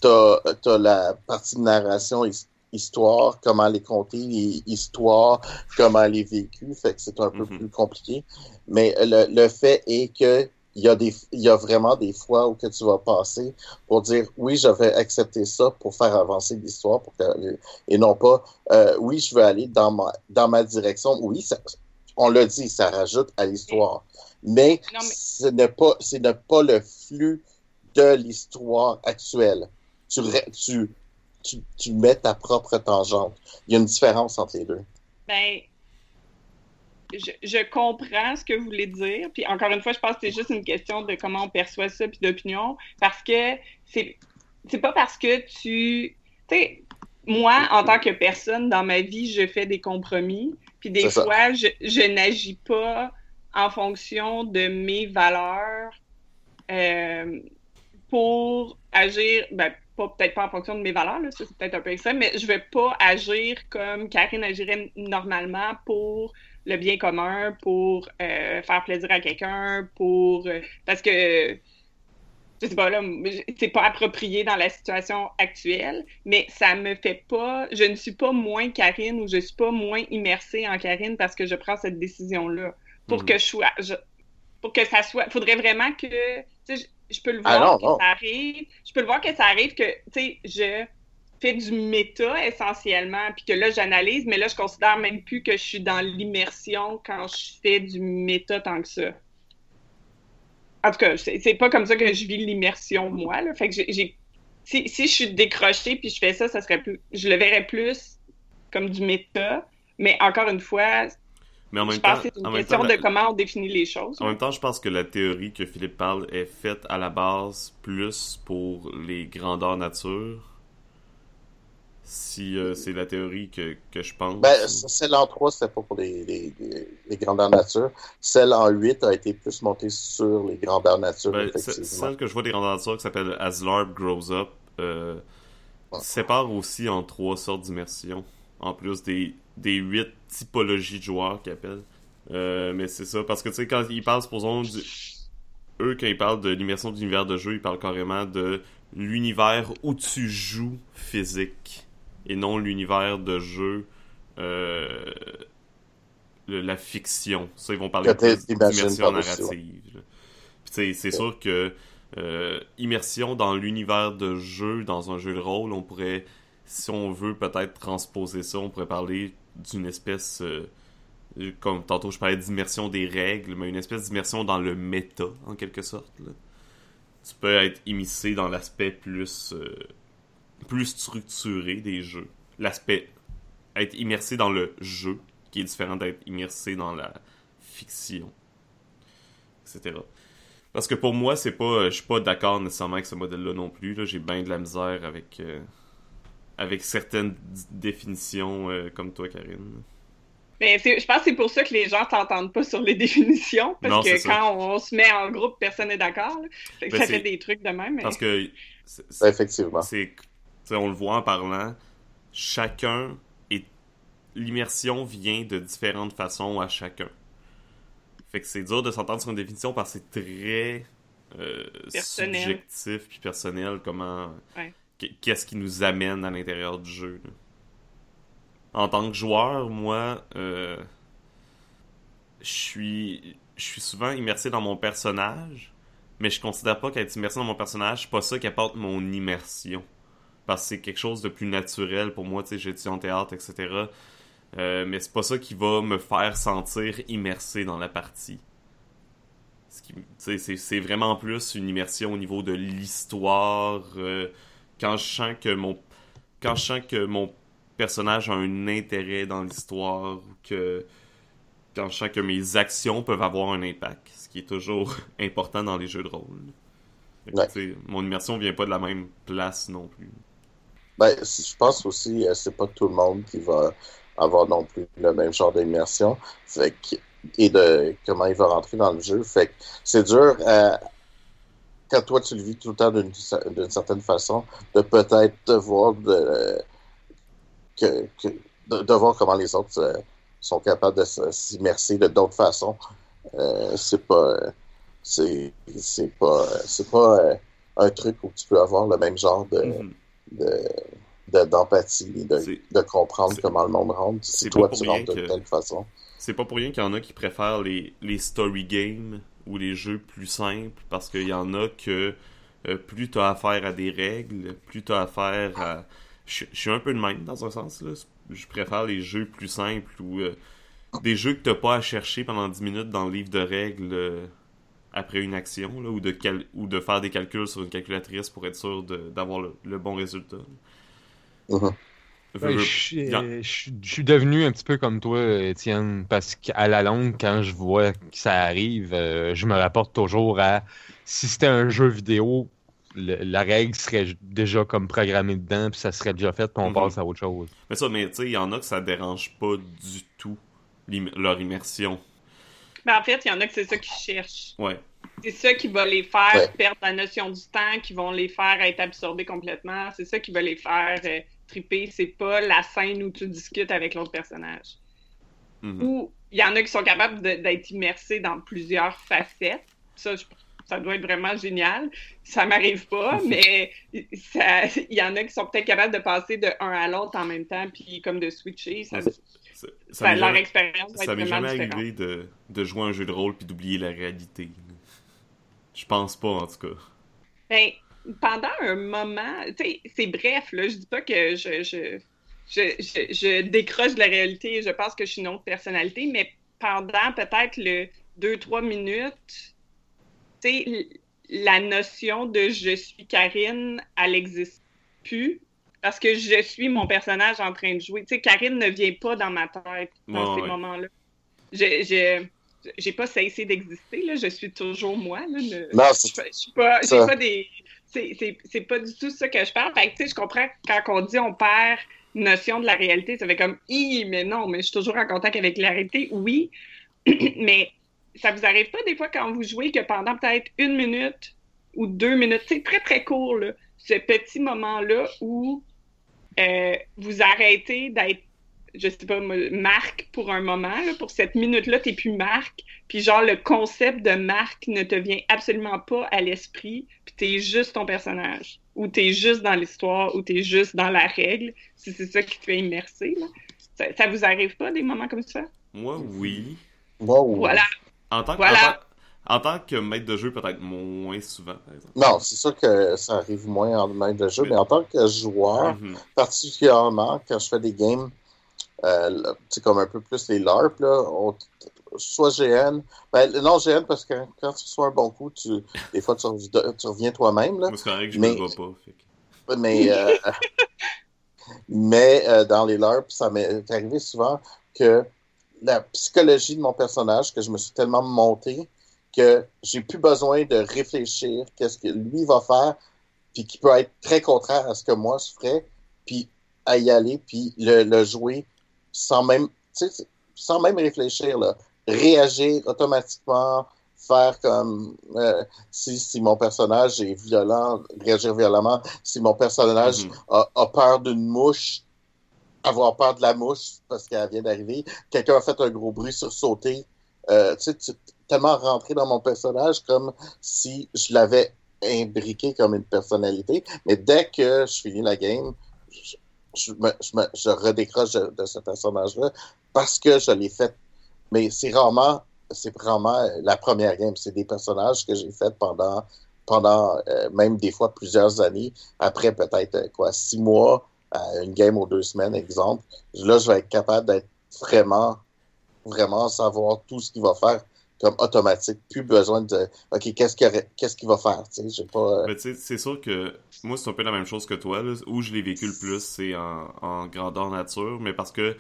t'as as la partie de narration, his- histoire, comment les compter, hi- histoire, comment les vécu. Fait que c'est un peu Mhm. plus compliqué. Mais le, le fait est que il y a des, il y a vraiment des fois où que tu vas passer pour dire oui, je vais accepter ça pour faire avancer l'histoire, pour que- et non pas euh, oui, je veux aller dans ma, dans ma direction. Oui, ça, on l'a dit, ça rajoute à l'histoire. Mais, mais- ce n'est pas, ce n'est pas le flux de l'histoire actuelle. Tu, tu, tu, tu mets ta propre tangente. Il y a une différence entre les deux. Ben, je, je comprends ce que vous voulez dire. Puis encore une fois, je pense que c'est juste une question de comment on perçoit ça puis d'opinion. Parce que c'est c'est pas parce que tu. Tu sais, moi, en tant que personne dans ma vie, je fais des compromis. Puis des C'est ça. fois, je, je n'agis pas en fonction de mes valeurs euh, pour agir. Ben, pas peut-être pas en fonction de mes valeurs, là, ça c'est peut-être un peu extrême, mais je vais pas agir comme Karine agirait normalement pour le bien commun, pour euh, faire plaisir à quelqu'un, pour euh, parce que je sais pas là, c'est pas approprié dans la situation actuelle, mais ça me fait pas, je ne suis pas moins Karine ou je suis pas moins immersée en Karine parce que je prends cette décision là pour Mhm. que je sois, je- pour que ça soit, faudrait vraiment que, tu sais, je, je peux le Ah voir non, que non. ça arrive, je peux le voir que ça arrive que, tu sais, je fais du méta essentiellement, puis que là j'analyse, mais là je considère même plus que je suis dans l'immersion quand je fais du méta tant que ça. En tout cas, c'est pas comme ça que je vis l'immersion moi, là. Fait que j'ai- si, si je suis décrochée puis je fais ça, ça serait plus, je le verrais plus comme du méta, mais encore une fois, Mais en je même pense temps, que c'est une question temps, de comment on définit les choses. En même temps, je pense que la théorie que Philippe parle est faite à la base plus pour les grandeurs nature. Si euh, c'est la théorie que, que je pense. Ben, celle en 3, c'était pas pour les, les, les, grandeurs nature. Celle en 8 a été plus montée sur les grandeurs nature, Ben, celle que je vois des grandeurs nature qui s'appelle As Larp Grows Up euh, Ouais. sépare aussi en trois sortes d'immersion. En plus des, des huit typologies de joueurs qu'ils appellent. Euh, mais c'est ça, parce que tu sais, quand ils parlent, supposons, du... eux, quand ils parlent de l'immersion d'univers de jeu, ils parlent carrément de l'univers où tu joues physique et non l'univers de jeu, euh, le- la fiction. Ça, ils vont parler d'immersion par-dessus, narrative. là. C'est sûr que euh, immersion dans l'univers de jeu, dans un jeu de rôle, on pourrait, si on veut peut-être transposer ça, on pourrait parler d'une espèce euh, comme tantôt je parlais d'immersion des règles, mais une espèce d'immersion dans le méta, en quelque sorte. Tu peux être immiscé dans l'aspect plus, plus structuré des jeux. L'aspect être immersé dans le jeu, qui est différent d'être immersé dans la fiction, etc. Parce que pour moi, c'est pas, je suis pas d'accord nécessairement avec ce modèle-là non plus. J'ai bien de la misère avec, euh, avec certaines définitions euh, comme toi, Karine. Mais je pense que c'est pour ça que les gens t'entendent pas sur les définitions, parce que quand on, se met en groupe, personne n'est d'accord. Ça ben, fait des trucs de même. Parce que. Ben, On le voit en parlant, chacun est. L'immersion vient de différentes façons à chacun. Fait que c'est dur de s'entendre sur une définition parce que c'est très euh, subjectif puis personnel comment. Qu'est-ce qui nous amène à l'intérieur du jeu en tant que joueur, moi, euh, je suis je suis souvent immersé dans mon personnage, mais je considère pas qu'être immersé dans mon personnage, c'est pas ça qui apporte mon immersion. Parce que c'est quelque chose de plus naturel pour moi, tu sais, j'étudie en théâtre, etc. Euh, mais c'est pas ça qui va me faire sentir immersé dans la partie. C'est vraiment plus une immersion au niveau de l'histoire. Euh, quand je sens que mon quand je sens que mon personnage a un intérêt dans l'histoire, que quand je sens que mes actions peuvent avoir un impact, ce qui est toujours important dans les jeux de rôle. Mon immersion vient pas de la même place non plus. Ben, je pense aussi, euh, c'est pas tout le monde qui va avoir non plus le même genre d'immersion. et de comment il va rentrer dans le jeu. Fait c'est dur euh, quand toi tu le vis tout le temps d'une certaine façon, de peut-être devoir de, que, de, voir comment les autres euh, sont capables de s'immerser de d'autres façons. Euh, c'est pas c'est c'est pas c'est pas euh, un truc où tu peux avoir le même genre de, mm-hmm. D'empathie, de, de, comprendre comment le monde rentre si toi tu rentres de telle façon. C'est pas pour rien qu'il y en a qui préfèrent les, les story games ou les jeux plus simples parce qu'il y en a que plus tu as affaire à des règles, plus tu as affaire à je, suis un peu de même dans un sens. Là. Je préfère les jeux plus simples ou euh, des jeux que t'as pas à chercher pendant 10 minutes dans le livre de règles euh, après une action là, ou, de ou de faire des calculs sur une calculatrice pour être sûr d'avoir le, bon résultat. Uh-huh. je, suis devenu un petit peu comme toi, Étienne, parce qu'à la longue, quand je vois que ça arrive, euh, je me rapporte toujours à si c'était un jeu vidéo, la règle serait déjà comme programmée dedans, puis ça serait déjà fait, puis on mhm. passe à autre chose. Mais ça, mais tu sais, il y en a que ça dérange pas du tout leur immersion. Mais en fait, il y en a que c'est ça qu'ils cherchent. Ouais. C'est ça qui va les faire perdre la notion du temps, qui vont les faire être absorbés complètement. C'est ça qui va les faire euh, triper. C'est pas la scène où tu discutes avec l'autre personnage. Mhm. Ou il y en a qui sont capables d'être immersés dans plusieurs facettes. Ça, je ça doit être vraiment génial. Ça m'arrive pas, mais il y en a qui sont peut-être capables de passer de un à l'autre en même temps, puis comme de switcher. Ça, ça, leur expérience Ça m'est jamais arrivé de, de, jouer un jeu de rôle puis d'oublier la réalité. Je pense pas, en tout cas. Ben, pendant un moment, tu sais, c'est bref, là, je dis pas que je, je, je, je, décroche de la réalité, je pense que je suis une autre personnalité, mais pendant peut-être le 2-3 minutes, sais, la notion de je suis Karine, elle n'existe plus parce que je suis mon personnage en train de jouer. Tu sais, Karine ne vient pas dans ma tête dans ces moments-là. Je, j'ai pas cessé d'exister, là. Je suis toujours moi, là. Non, je, je suis pas, j'ai pas des... C'est pas du tout ça que je parle. Fait que, tu sais, je comprends quand on dit on perd notion de la réalité, ça fait comme, hi, mais non, mais je suis toujours en contact avec la réalité, oui. mais ça vous arrive pas des fois quand vous jouez que pendant peut-être une minute ou deux minutes, c'est très très court, là, ce petit moment-là où euh, vous arrêtez d'être, je sais pas, marque pour un moment, pour cette minute-là, t'es plus marque, puis genre le concept de marque ne te vient absolument pas à l'esprit, puis t'es juste ton personnage, ou t'es juste dans l'histoire, ou t'es juste dans la règle, si c'est ça qui te fait immerser. Ça, ça vous arrive pas des moments comme ça? Moi, oui. Moi, oui. Voilà. En tant, que, en, tant, que maître de jeu, peut-être moins souvent, par exemple. Non, c'est sûr que ça arrive moins en maître de jeu, mais, en tant que joueur, mhm. particulièrement quand je fais des games euh, c'est comme un peu plus les LARP, là, on, soit GN, ben, non GN parce que quand tu reçois un bon coup, tu, des fois tu, tu reviens toi-même. Là. C'est correct, je mais, me vois pas. Fait. Mais, euh, mais euh, dans les LARP, ça m'est arrivé souvent que la psychologie de mon personnage, que je me suis tellement monté que j'ai plus besoin de réfléchir qu'est-ce que lui va faire, puis qui peut être très contraire à ce que moi je ferais, puis à y aller, puis le, le jouer sans même, sans même réfléchir, là. réagir automatiquement, faire comme euh, si, si mon personnage est violent, réagir violemment, si mon personnage mm-hmm. a, a, peur d'une mouche, avoir peur de la mouche parce qu'elle vient d'arriver, quelqu'un a fait un gros bruit sur sauter, euh, tu sais, tellement rentré dans mon personnage comme si je l'avais imbriqué comme une personnalité, mais dès que je finis la game, je, je, me, je, redécroche de, ce personnage-là parce que je l'ai fait. Mais c'est rarement, c'est vraiment la première game. C'est des personnages que j'ai fait pendant, pendant euh, même des fois plusieurs années. Après peut-être euh, quoi, six mois, une game ou deux semaines, exemple. Là, je vais être capable d'être vraiment, vraiment savoir tout ce qu'il va faire comme automatique. Plus besoin de OK, qu'est-ce qu'il va faire? J'ai pas. Euh, c'est sûr que moi, c'est un peu la même chose que toi. Là, où je l'ai vécu le plus, c'est en, en, grandeur nature, mais parce que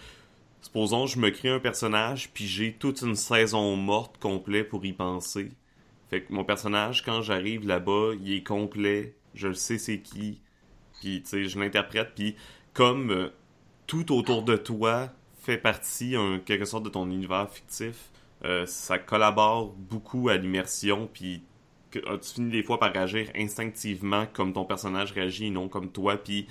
supposons je me crée un personnage, puis j'ai toute une saison morte complète pour y penser. Fait que mon personnage, quand j'arrive là-bas, il est complet, je le sais c'est qui, puis tu sais, je l'interprète, puis comme euh, tout autour de toi fait partie en quelque sorte de ton univers fictif, euh, ça collabore beaucoup à l'immersion, puis tu finis des fois par agir instinctivement comme ton personnage réagit non comme toi, puis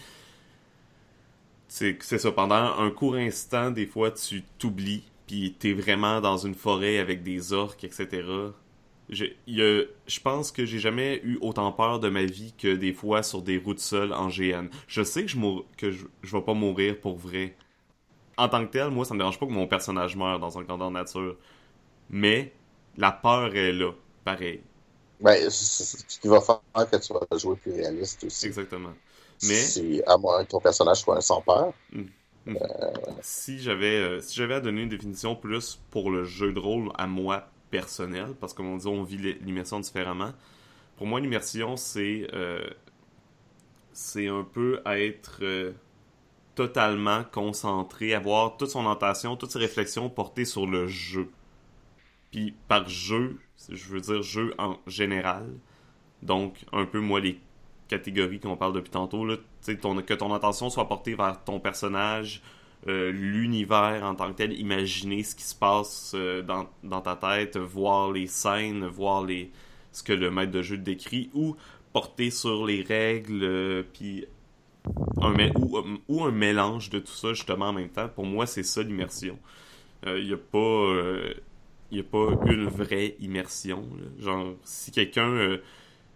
c'est ça, pendant un court instant, des fois tu t'oublies, puis t'es vraiment dans une forêt avec des orques, etc. Je, je pense que j'ai jamais eu autant peur de ma vie que des fois sur des routes seules en GN. Je sais que je, que je, vais pas mourir pour vrai. En tant que tel, moi, ça me dérange pas que mon personnage meure dans un grandeur nature mais la peur est là, pareil. Ben, ce qui va faire que tu vas jouer plus réaliste aussi. Exactement. Mais si, à moins que ton personnage soit un sans peur. Hmm. Hmm. Euh, si j'avais euh, si j'avais à donner une définition plus pour le jeu de rôle à moi personnel, parce que comme on dit, on vit l'immersion différemment. Pour moi, l'immersion, c'est euh, c'est un peu être totalement concentré, avoir toute son attention, toutes ses réflexions portées sur le jeu. Par jeu, je veux dire jeu en général. Donc, un peu, moi, les catégories qu'on parle depuis tantôt, là, que ton attention soit portée vers ton personnage, euh, l'univers en tant que tel, imaginer ce qui se passe euh, dans, dans, ta tête, voir les scènes, voir les ce que le maître de jeu décrit, ou porter sur les règles, euh, puis un, ou, ou, un mélange de tout ça justement en même temps. Pour moi, c'est ça l'immersion. Il n'y a pas il n'y a pas une vraie immersion. Genre, si quelqu'un. Euh,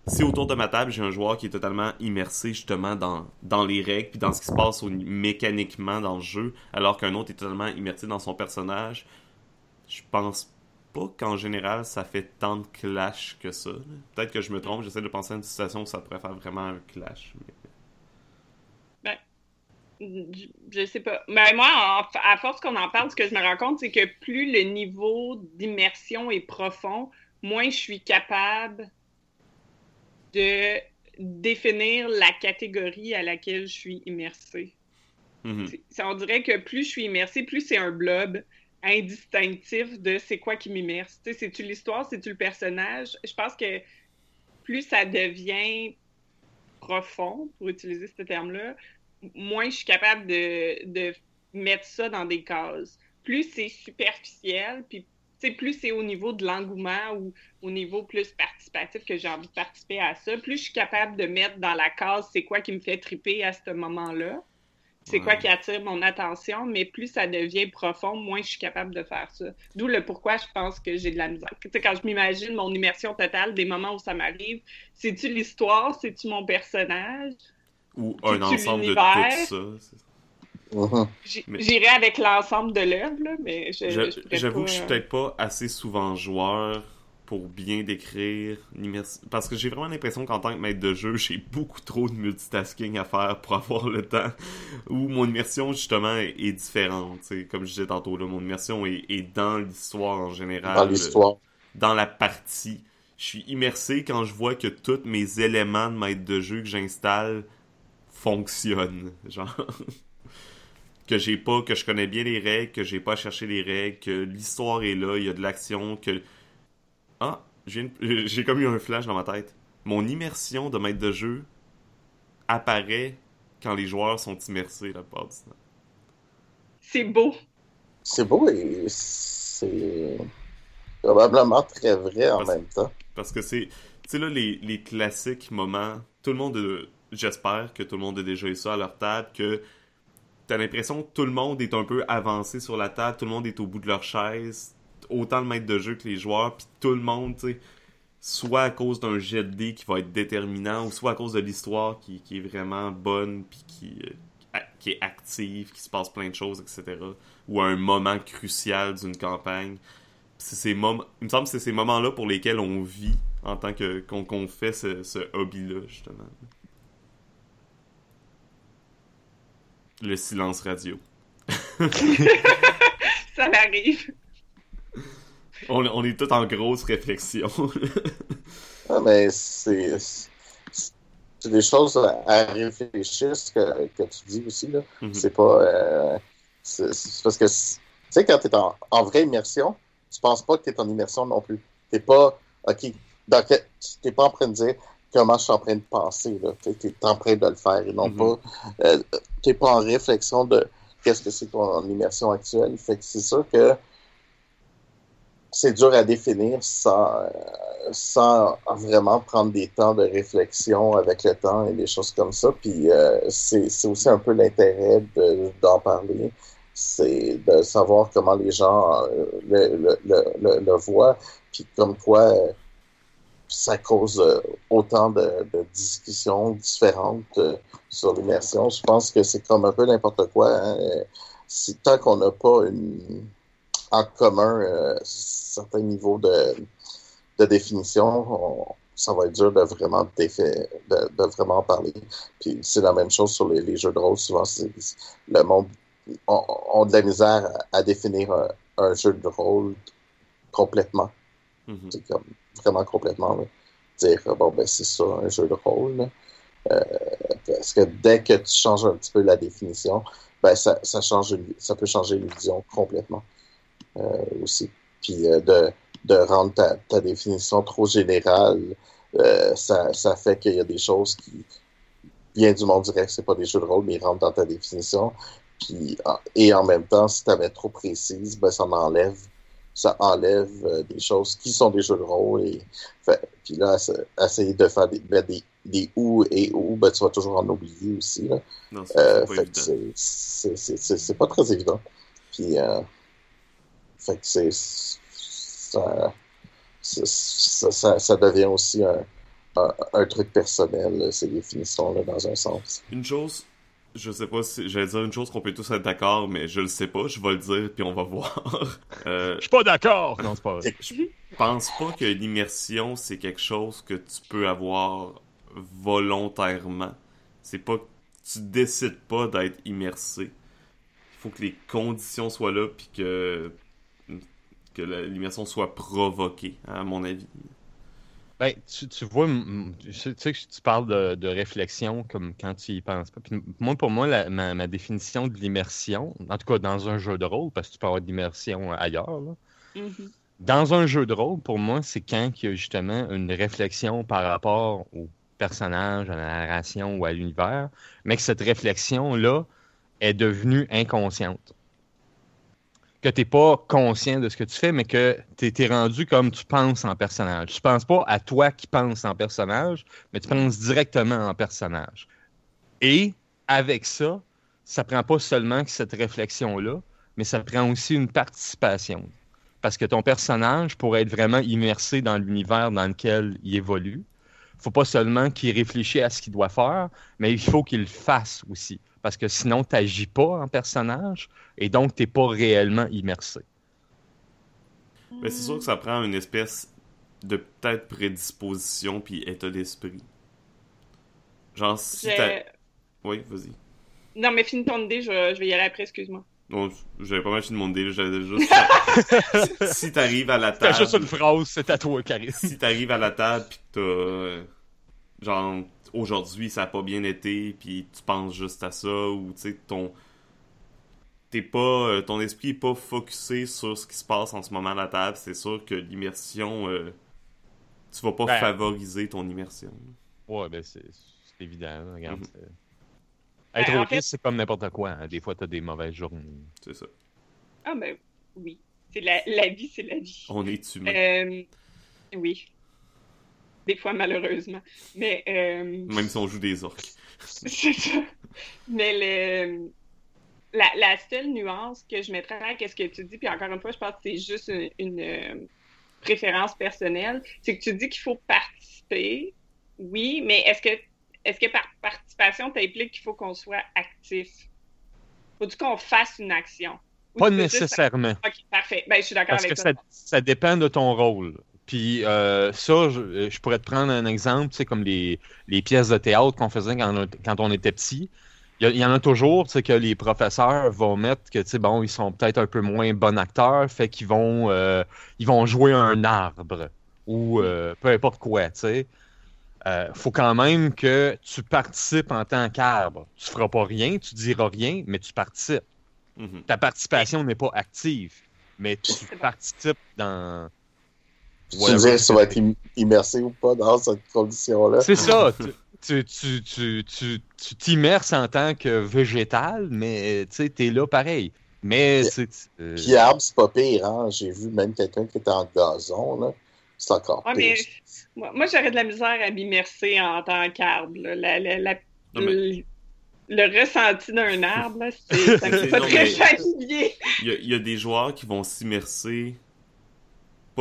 si autour de ma table, j'ai un joueur qui est totalement immersé justement dans, dans les règles puis dans ce qui se passe mécaniquement dans le jeu, alors qu'un autre est totalement immersé dans son personnage, je pense pas qu'en général ça fait tant de clash que ça. Peut-être que je me trompe, j'essaie de penser à une situation où ça pourrait faire vraiment un clash. Je sais pas. Mais moi, à force qu'on en parle, ce que je me rends compte, c'est que plus le niveau d'immersion est profond, moins je suis capable de définir la catégorie à laquelle je suis immersée. Mm-hmm. On dirait que plus je suis immersée, plus c'est un blob indistinctif de c'est quoi qui m'immerse. C'est-tu l'histoire, c'est-tu le personnage? Je pense que plus ça devient profond, pour utiliser ce terme-là, moins je suis capable de, de mettre ça dans des cases. Plus c'est superficiel, puis plus c'est au niveau de l'engouement ou au niveau plus participatif que j'ai envie de participer à ça, plus je suis capable de mettre dans la case c'est quoi qui me fait triper à ce moment-là, c'est quoi qui attire mon attention, mais plus ça devient profond, moins je suis capable de faire ça. D'où le pourquoi je pense que j'ai de la misère. sais, quand je m'imagine mon immersion totale, des moments où ça m'arrive, c'est-tu l'histoire, c'est-tu mon personnage? Ou un ensemble de tout ça. Uh-huh. J'irai avec l'ensemble de l'œuvre, mais je, j'avoue que je suis peut-être pas assez souvent joueur pour bien décrire Parce que j'ai vraiment l'impression qu'en tant que maître de jeu, j'ai beaucoup trop de multitasking à faire pour avoir le temps. Où mon immersion, justement, est, différente. Comme je disais tantôt, là, mon immersion est, dans l'histoire en général. Dans l'histoire. Dans la partie. Je suis immersé quand je vois que tous mes éléments de maître de jeu que j'installe fonctionnent. Genre. que j'ai pas, que je connais bien les règles, que j'ai pas à chercher les règles, que l'histoire est là, il y a de l'action, que ah, j'ai comme eu un flash dans ma tête. Mon immersion de maître de jeu apparaît quand les joueurs sont immersés la plupart du temps. C'est beau. C'est beau et c'est probablement très vrai en même temps. Parce que c'est, tu sais là, les, les, classiques moments, tout le monde, j'espère que tout le monde a déjà eu ça à leur table, que t'as l'impression que tout le monde est un peu avancé sur la table, tout le monde est au bout de leur chaise, autant le maître de jeu que les joueurs, puis tout le monde, tu sais, soit à cause d'un jet de dés qui va être déterminant, ou soit à cause de l'histoire qui, est vraiment bonne, puis qui, euh, qui est active, qui se passe plein de choses, etc. Ou un moment crucial d'une campagne. Ces il me semble que c'est ces moments-là pour lesquels on vit en tant que qu'on fait ce, ce hobby-là, justement. Le silence radio. Ça m'arrive on, on, est tous en grosse réflexion. ah, mais c'est. C'est des choses à réfléchir, ce que, que tu dis aussi. là. Mm-hmm. C'est pas. Euh, c'est parce que, tu sais, quand tu es en, en, vraie immersion, tu penses pas que tu es en immersion non plus. T'es pas. OK. T'es pas en train de dire comment je suis en train de penser. Tu es, en train de le faire et non mm-hmm. pas. Euh, tu pas en réflexion de qu'est-ce que c'est ton immersion actuelle. Fait que c'est sûr que c'est dur à définir sans, sans vraiment prendre des temps de réflexion avec le temps et des choses comme ça. Puis euh, c'est aussi un peu l'intérêt d'en parler, c'est de savoir comment les gens euh, le, le, le, voient, puis comme quoi ça cause autant de, discussions différentes sur l'immersion. Je pense que c'est comme un peu n'importe quoi. Hein. Si tant qu'on n'a pas une en commun euh, certains niveaux de, de définition, ça va être dur de vraiment, de, vraiment parler. Puis c'est la même chose sur les, jeux de rôle. Souvent, le monde a de la misère à, définir un, jeu de rôle complètement. Mm-hmm. C'est comme vraiment complètement. Dire, bon, ben c'est ça, un jeu de rôle. Euh, parce que dès que tu changes un petit peu la définition, ben ça, ça, change, ça peut changer l'illusion complètement. Euh, aussi. Puis euh, de, de rendre ta, ta, définition trop générale, euh, ça, ça fait qu'il y a des choses qui, bien du monde dirait que c'est pas des jeux de rôle, mais ils rentrent dans ta définition. Puis, et en même temps, si tu avais trop précise, ben, ça enlève ça enlève des choses qui sont des jeux de rôle. Et, fait, puis là, essayer de faire des, des, des ou et ou, ben, tu vas toujours en oublier aussi. Là. Non, c'est c'est pas très évident. Puis, euh, fait que c'est. Ça, ça, ça, devient aussi un, un, truc personnel, ces définitions-là, dans un sens. Une chose, je sais pas si. J'allais dire une chose qu'on peut tous être d'accord, mais je le sais pas, je vais le dire, puis on va voir. Euh, je suis pas d'accord! Non, c'est pas vrai. Je pense pas que l'immersion, c'est quelque chose que tu peux avoir volontairement. C'est pas. Tu décides pas d'être immersé. Il faut que les conditions soient là, puis que que l'immersion soit provoquée, à mon avis. Ben, tu, tu vois, tu sais que tu parles de, de, réflexion comme quand tu y penses pas. moi, pour moi, la, ma, ma, définition de l'immersion, en tout cas dans un jeu de rôle, parce que tu peux avoir de l'immersion ailleurs, là, mm-hmm. dans un jeu de rôle, pour moi, c'est quand il y a justement une réflexion par rapport au personnage, à la narration ou à l'univers, mais que cette réflexion-là est devenue inconsciente que tu n'es pas conscient de ce que tu fais, mais que tu es, rendu comme tu penses en personnage. Tu penses pas à toi qui penses en personnage, mais tu penses directement en personnage. Et avec ça, ça prend pas seulement cette réflexion-là, mais ça prend aussi une participation. Parce que ton personnage, pour être vraiment immersé dans l'univers dans lequel il évolue, faut pas seulement qu'il réfléchisse à ce qu'il doit faire, mais il faut qu'il fasse aussi parce que sinon, tu n'agis pas en personnage et donc tu n'es pas réellement immersé. Mais c'est sûr que ça prend une espèce de peut-être prédisposition puis état d'esprit. Genre, si Je- t'as... Oui, vas-y. Non, mais finis ton idée, je, vais- je vais y aller après, excuse-moi. Non, j'avais pas mal fini mon deal, j'avais juste... si t'arrives à la T'as table... juste une phrase, c'est à toi, Karim. si t'arrives à la table pis que t'as euh, genre aujourd'hui ça a pas bien été puis tu penses juste à ça ou tu sais ton t'es pas euh, ton esprit est pas focusé sur ce qui se passe en ce moment à la table c'est sûr que l'immersion euh, tu vas pas Ben. favoriser ton immersion Ouais, ben c'est évident. Regarde. Mhm. c'est- Être Ben, en autiste, c'est comme n'importe quoi. hein. Des fois, t'as des mauvaises journées. c'est ça Ah, ben oui. C'est la, la vie, c'est la vie. on est humain Euh, oui. Des fois, malheureusement. Mais, euh, même si on joue des orques c'est ça. Mais le, la, la seule nuance que je mettrais à ce que tu dis, puis encore une fois, je pense que c'est juste une, une, euh, préférence personnelle, c'est que tu dis qu'il faut participer, oui, mais est-ce que, est-ce que par participation, ça implique qu'il faut qu'on soit actif? Faut-tu qu'on fasse une action? Ou Pas tu juste- nécessairement. Ok, parfait. Ben, je suis d'accord Parce avec que toi. ça, ça dépend de ton rôle. Puis euh, ça, je, je pourrais te prendre un exemple, tu sais, comme les, les pièces de théâtre qu'on faisait quand on, quand on était petit. Il y, en a toujours, tu sais, que les professeurs vont mettre que, tu sais, bon, ils sont peut-être un peu moins bons acteurs, fait qu'ils vont, euh, ils vont jouer un arbre ou euh, peu importe quoi, tu sais. Euh, faut quand même que tu participes en tant qu'arbre. Tu feras pas rien, tu diras rien, mais tu participes Mhm. ta participation n'est pas active, mais tu participes dans. Tu dirais si tu vas être im- immersé ou pas dans cette condition-là. C'est ça. Tu, tu, tu, tu, tu t'immerses en tant que végétal, mais tu sais, t'es là pareil. Mais Puis- c'est. euh, Puis arbre, c'est pas pire, hein. J'ai vu même quelqu'un qui était en gazon, là. C'est encore Ouais, pire. mais moi, j'aurais de la misère à m'immerser en tant qu'arbre. là. La- la- la- Non, mais- le, ressenti d'un arbre, c'est ça me fait très familier. Il y, y a des joueurs qui vont s'immerser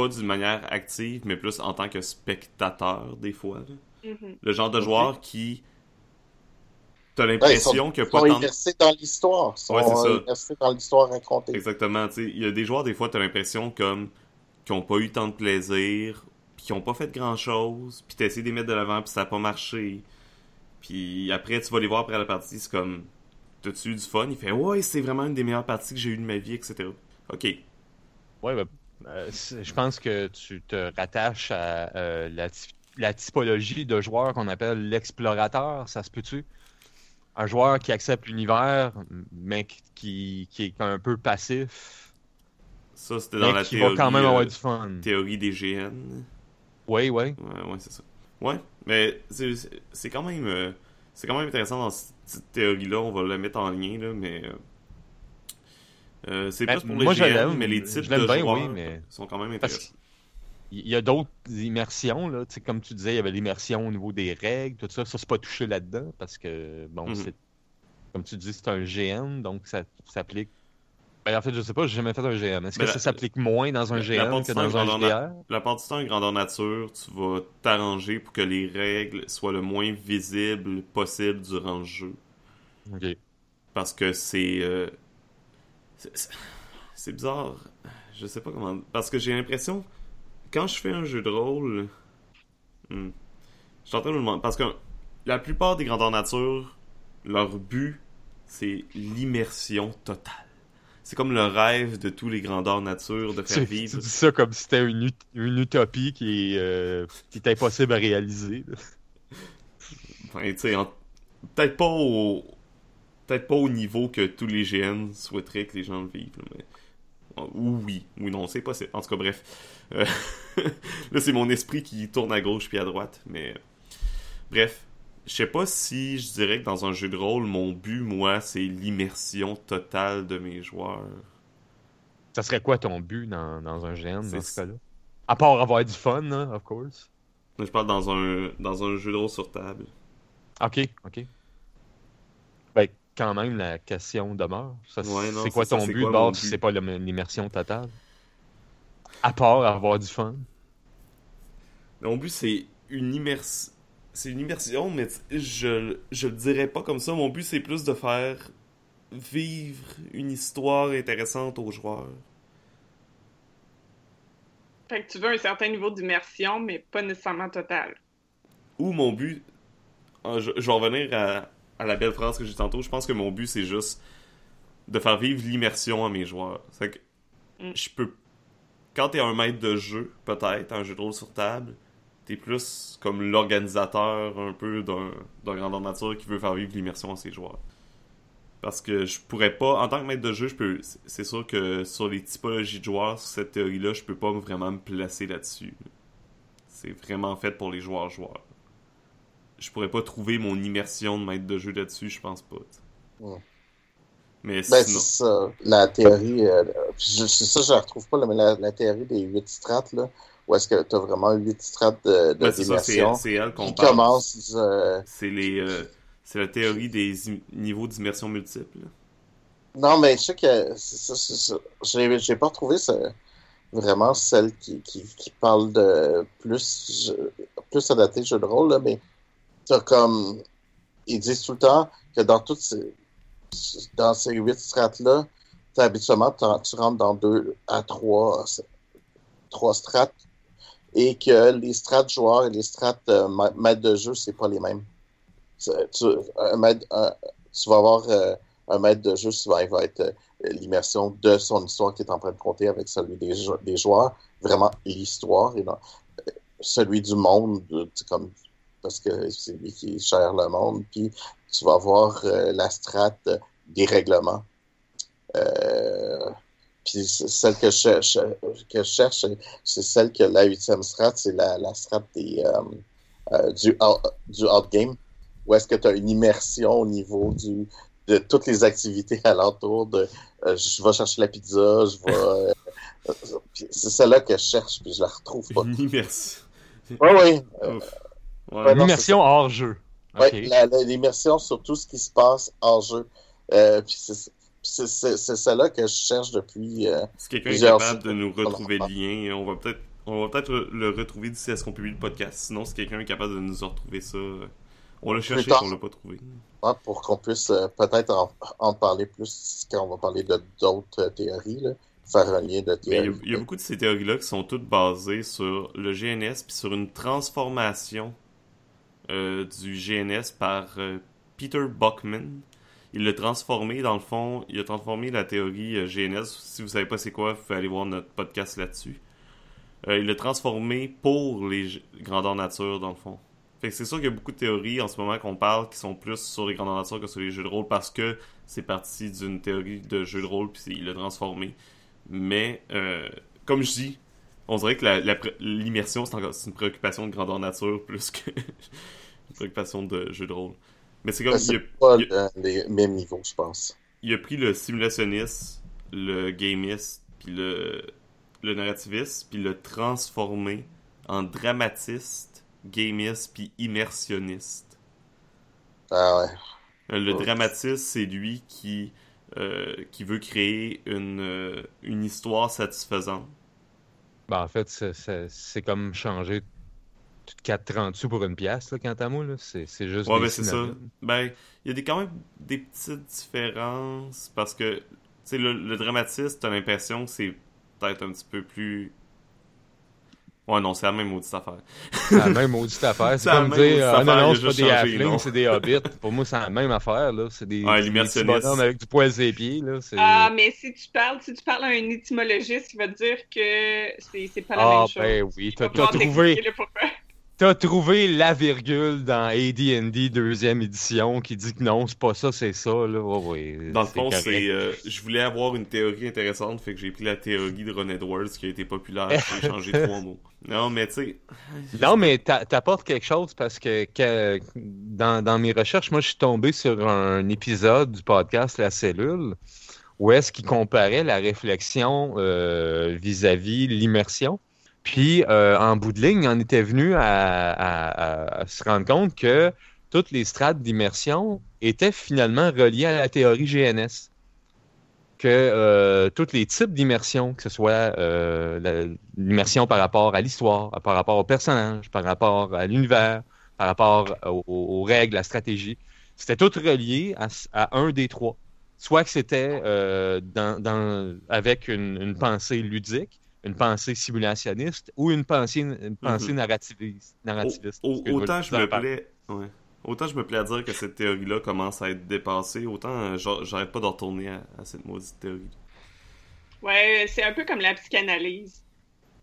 pas d'une manière active, mais plus en tant que spectateur, des fois. là. Mhm. Le genre de joueur qui. T'as l'impression a pas sont tant. immersés dans l'histoire. Ils sont Ouais, c'est ça. immersés dans l'histoire racontée. Exactement, tu sais. Il y a des joueurs, des fois, t'as l'impression comme. qui ont pas eu tant de plaisir, puis qui ont pas fait grand chose, puis t'essaies de les mettre de l'avant, puis ça a pas marché. Puis après, tu vas les voir après la partie, c'est comme. T'as-tu eu du fun? Il fait Ouais, c'est vraiment une des meilleures parties que j'ai eues de ma vie, etc. Ok. Ouais, ben, euh, je pense que tu te rattaches à euh, la, ty- la typologie de joueur qu'on appelle l'explorateur, ça se peut-tu? Un joueur qui accepte l'univers, mais qui, qui est un peu passif, Ça, c'était dans mais la qui théorie. va quand même avoir euh, du fun. théorie des GN. Oui, oui. Ouais, ouais, c'est ça. Ouais, mais c'est quand même euh, c'est quand même intéressant dans cette théorie-là. On va la mettre en lien, là, mais euh, c'est Ben, plus pour les moi, l'aime. mais les types de bien, joueurs oui, mais- sont quand même Parce intéressants. Il y a d'autres immersions, là. Comme tu disais, il y avait l'immersion au niveau des règles, tout ça. Ça, c'est pas touché là-dedans parce que, bon, Mhm. c'est. Comme tu dis, c'est un GN, donc ça s'applique. Ben, en fait, je sais pas, j'ai jamais fait un GN. Est-ce que Ben, ça s'applique moins dans un GN que partie dans un JDR? La part du temps, grandeur nature, tu vas t'arranger pour que les règles soient le moins visibles possible durant le jeu. Ok. Parce que c'est. euh, c'est- bizarre. Je sais pas comment. Parce que j'ai l'impression. Quand je fais un jeu de rôle. hmm, je suis en train de me demander. Parce que la plupart des grandeurs nature, leur but, c'est l'immersion totale. C'est comme le rêve de tous les grandeurs nature de faire Tu, tu vivre. dis ça comme si c'était une, une utopie qui est, euh, qui est impossible à réaliser. Enfin, tu sais, en- peut-être pas au. Peut-être pas au niveau que tous les GN souhaiteraient que les gens le vivent, mais. Ou oui, ou non, c'est possible. En tout cas, bref. Euh, Là, c'est mon esprit qui tourne à gauche puis à droite, mais. Bref. Je sais pas si je dirais que dans un jeu de rôle, mon but, moi, c'est l'immersion totale de mes joueurs. Ça serait quoi ton but dans, dans un GN dans ce cas-là? À part avoir du fun, là, of course. Je parle dans un, dans un jeu de rôle sur table. Ok, ok. Quand même, la question demeure. Ouais, c'est quoi ça, ton but quoi bord si c'est pas l'im- l'immersion totale? À part avoir du fun? Mon but, c'est une immersion. C'est une immersion, mais je, je le dirais pas comme ça. Mon but, c'est plus de faire vivre une histoire intéressante aux joueurs. Fait que tu veux un certain niveau d'immersion, mais pas nécessairement total. Ou mon but, ah, je, je vais revenir à, à la belle phrase que j'ai tantôt, je pense que mon but c'est juste de faire vivre l'immersion à mes joueurs. C'est que Mm. je peux. Quand t'es un maître de jeu, peut-être, un jeu de rôle sur table, t'es plus comme l'organisateur un peu d'un grandeur nature qui veut faire vivre l'immersion à ses joueurs. Parce que je pourrais pas, en tant que maître de jeu, je peux. c'est- C'est sûr que sur les typologies de joueurs, sur cette théorie-là, je peux pas vraiment me placer là-dessus. C'est vraiment fait pour les joueurs-joueurs. Je pourrais pas trouver mon immersion de maître de jeu là-dessus, je pense pas. Mais Ben, sinon. c'est ça. La théorie, euh, c'est ça, je la retrouve pas, là, mais la, la théorie des huit strates, là, où est-ce que tu as vraiment huit strates de, de c'est c'est d'immersion c'est elle qu'on parle. commencent. euh, C'est les. euh, c'est la théorie des im- niveaux d'immersion multiples. Non, mais je sais que c'est ça, c'est ça. J'ai, j'ai pas retrouvé ce- vraiment celle qui, qui, qui parle de plus, plus adapté jeu de rôle, là, mais t'as comme. Ils disent tout le temps que dans toutes ces. Dans ces huit strates-là, habituellement, tu rentres dans deux à trois, trois strates et que les strates joueurs et les strates euh, ma- maîtres de jeu, c'est pas les mêmes. Tu, vas avoir. euh, un maître de jeu, souvent, il va être euh, l'immersion de son histoire qui est en train de compter avec celui des, jou- des joueurs. Vraiment l'histoire celui du monde, comme, parce que c'est lui qui gère le monde. Puis tu vas avoir euh, la strate des règlements. Euh, puis celle que je cherche, que je cherche c'est celle que la huitième strate, c'est la, la strate des, euh, euh, du, out, du outgame, où est-ce que tu as une immersion au niveau du, de toutes les activités alentour de je vais chercher la pizza, je vais. c'est celle-là que je cherche, puis je la retrouve pas. Une immersion. Oui, oui. Ouais, L'immersion hors jeu. ouais, Ok. la- la- l'immersion sur tout ce qui se passe en jeu. Euh, puis c'est- c'est c'est- c'est celle-là que je cherche depuis. euh, Si quelqu'un est capable de nous retrouver le lien, on va peut-être on va peut-être le retrouver d'ici à ce qu'on publie le podcast. Sinon, si quelqu'un est capable de nous retrouver ça, euh, on l'a cherché, on l'a pas trouvé. ouais, pour qu'on puisse euh, peut-être en, en parler plus quand on va parler de d'autres euh, théories, là, faire un lien de Mais il y, y a beaucoup de ces théories-là qui sont toutes basées sur le GNS puis sur une transformation euh, du GNS par euh, Peter Buckman. Il l'a transformé, dans le fond, il a transformé la théorie euh, GNS. Si vous savez pas c'est quoi, vous pouvez aller voir notre podcast là-dessus. Il l'a transformé pour les grandeurs nature, dans le fond. C'est sûr qu'il y a beaucoup de théories en ce moment qu'on parle qui sont plus sur les grandeurs nature que sur les jeux de rôle parce que c'est parti d'une théorie de jeu de rôle puis il l'a transformé. Mais, comme je dis, on dirait que l'immersion, c'est une préoccupation de grandeur nature plus que une préoccupation de jeu de rôle. Mais c'est comme, Ouais, il a, c'est pas il a- le- les mêmes niveaux, je pense. il a pris le simulationniste, le gamiste, puis le, le narrativiste, puis le transformé en dramatiste, gamiste, puis immersionniste. Ah ouais. Euh, Le dramatiste, c'est lui qui, euh, qui veut créer une, euh, une histoire satisfaisante. Ben, en fait, c'est comme changer 4,30 sous pour une pièce, là, quant à moi. là. C'est c'est juste Ouais, ben c'est ça. Ben, il y a des, quand même des petites différences parce que, tu sais, le, le dramatiste, t'as l'impression que c'est peut-être un petit peu plus. Ouais, non, c'est la même maudite affaire. C'est la même maudite affaire. C'est comme dire, ah non, non, c'est pas des halflings, c'est des hobbits. Pour moi, c'est la même affaire, là. C'est des, Ouais, des bonhommes avec du poil ses pieds, là. C'est... Ah, mais si tu parles, si tu parles à un étymologiste, il va te dire que c'est c'est pas la Ah, même chose. ben oui, t'as trouvé. T'as trouvé la virgule dans AD&D deuxième édition qui dit que non, c'est pas ça, c'est ça, là. Dans le fond, c'est. euh, je voulais avoir une théorie intéressante, fait que j'ai pris la théorie de Ron Edwards qui a été populaire, j'ai changé trois mots. Non, mais tu sais. Non, mais t'a- t'apportes quelque chose parce que, que dans, dans mes recherches, moi, je suis tombé sur un épisode du podcast La Cellule où est-ce qu'il comparait la réflexion euh, vis-à-vis l'immersion. Puis, euh, en bout de ligne, on était venu à, se rendre compte que toutes les strates d'immersion étaient finalement reliées à la théorie GNS. Que euh, tous les types d'immersion, que ce soit euh, l'immersion par rapport à l'histoire, par rapport au personnage, par rapport à l'univers, par rapport aux, règles, à la stratégie, c'était tout relié à, un des trois. Soit que c'était dans, avec une pensée ludique, une pensée simulationniste ou une pensée, une pensée Mhm. narrativiste. narrativiste Au- autant je me plais. ouais. Autant je me plais à dire que cette théorie-là commence à être dépassée, autant euh, j'a- j'arrête pas de retourner à, à cette maudite théorie. Ouais, c'est un peu comme la psychanalyse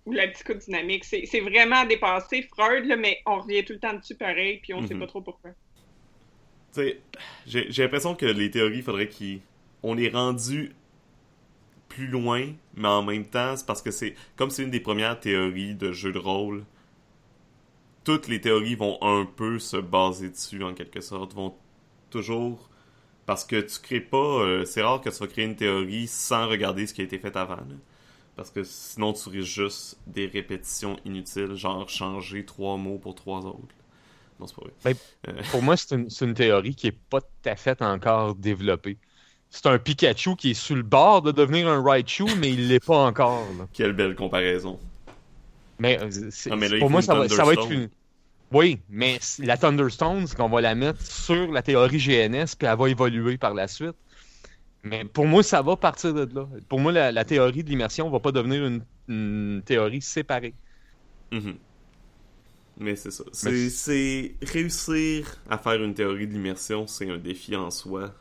ou la psychodynamique. C'est c'est vraiment dépassé Freud, là, mais on revient tout le temps dessus pareil, puis on sait Mhm. pas trop pourquoi. Tu sais, j'ai j'ai l'impression que les théories, il faudrait qu'on on les rendu plus loin, mais en même temps, c'est parce que c'est comme c'est une des premières théories de jeu de rôle. Toutes les théories vont un peu se baser dessus en quelque sorte, vont toujours parce que tu crées pas, euh, c'est rare que tu vas créer une théorie sans regarder ce qui a été fait avant. là. Parce que sinon tu risques juste des répétitions inutiles, genre changer trois mots pour trois autres. Non, c'est pas vrai. Pour moi, c'est une, c'est une théorie qui est pas tout à fait encore développée. C'est un Pikachu qui est sur le bord de devenir un Raichu, mais il l'est pas encore. là. Quelle belle comparaison. Mais, euh, Ah, mais là, il pour moi, ça va, ça va être une. Oui, mais la Thunderstone, c'est qu'on va la mettre sur la théorie GNS, puis elle va évoluer par la suite. Mais pour moi, ça va partir de là. Pour moi, la, la théorie de l'immersion va pas devenir une, une théorie séparée. Mhm. Mais c'est ça. C'est- réussir à faire une théorie de l'immersion, c'est un défi en soi.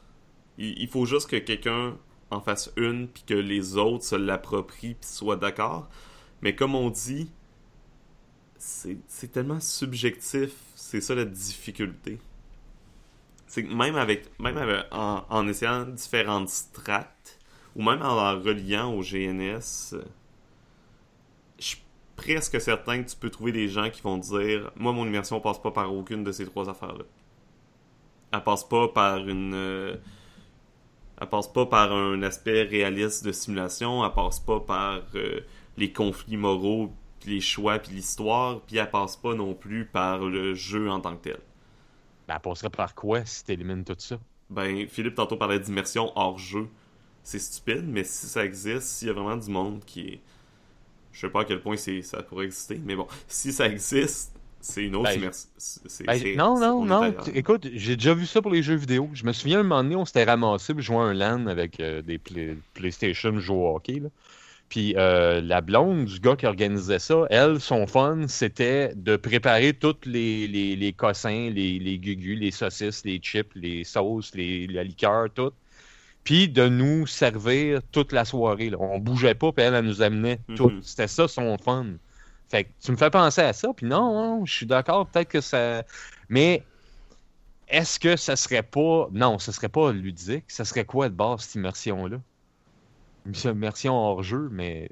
Il, faut juste que quelqu'un en fasse une, puis que les autres se l'approprient, puis soient d'accord. Mais comme on dit, c'est tellement subjectif. C'est ça la difficulté. C'est que même avec, même avec- en, en essayant différentes strates, ou même en la reliant au GNS, je suis presque certain que tu peux trouver des gens qui vont dire Moi, mon immersion passe pas par aucune de ces trois affaires-là. Elle passe pas par une. euh, elle passe pas par un aspect réaliste de simulation, elle passe pas par euh, les conflits moraux, puis les choix, puis l'histoire, puis elle passe pas non plus par le jeu en tant que tel. Ben, elle passerait par quoi si tu élimines tout ça? Ben, Philippe tantôt parlait d'immersion hors jeu. C'est stupide, mais si ça existe, s'il y a vraiment du monde qui est. Je sais pas à quel point ça pourrait exister, mais bon, si ça existe, c'est une autre Ben, immersion. Ben, non, non, non. Écoute, j'ai déjà vu ça pour les jeux vidéo. Je me souviens un moment donné, on s'était ramassé pour jouer un LAN avec euh, des Play- PlayStation, jouer au hockey. Là. Puis euh, la blonde du gars qui organisait ça, elle, son fun, c'était de préparer tous les, les, les cossins, les, les gugus, les saucisses, les chips, les sauces, les, la liqueur, tout. Puis de nous servir toute la soirée. Là. On bougeait pas, puis elle, elle nous amenait tout. Mhm. C'était ça son fun. Fait que tu me fais penser à ça, puis non, non, je suis d'accord, peut-être que ça. Mais est-ce que ça serait pas. Non, ça serait pas ludique. Ça serait quoi de base, cette immersion-là? Une immersion hors jeu, mais.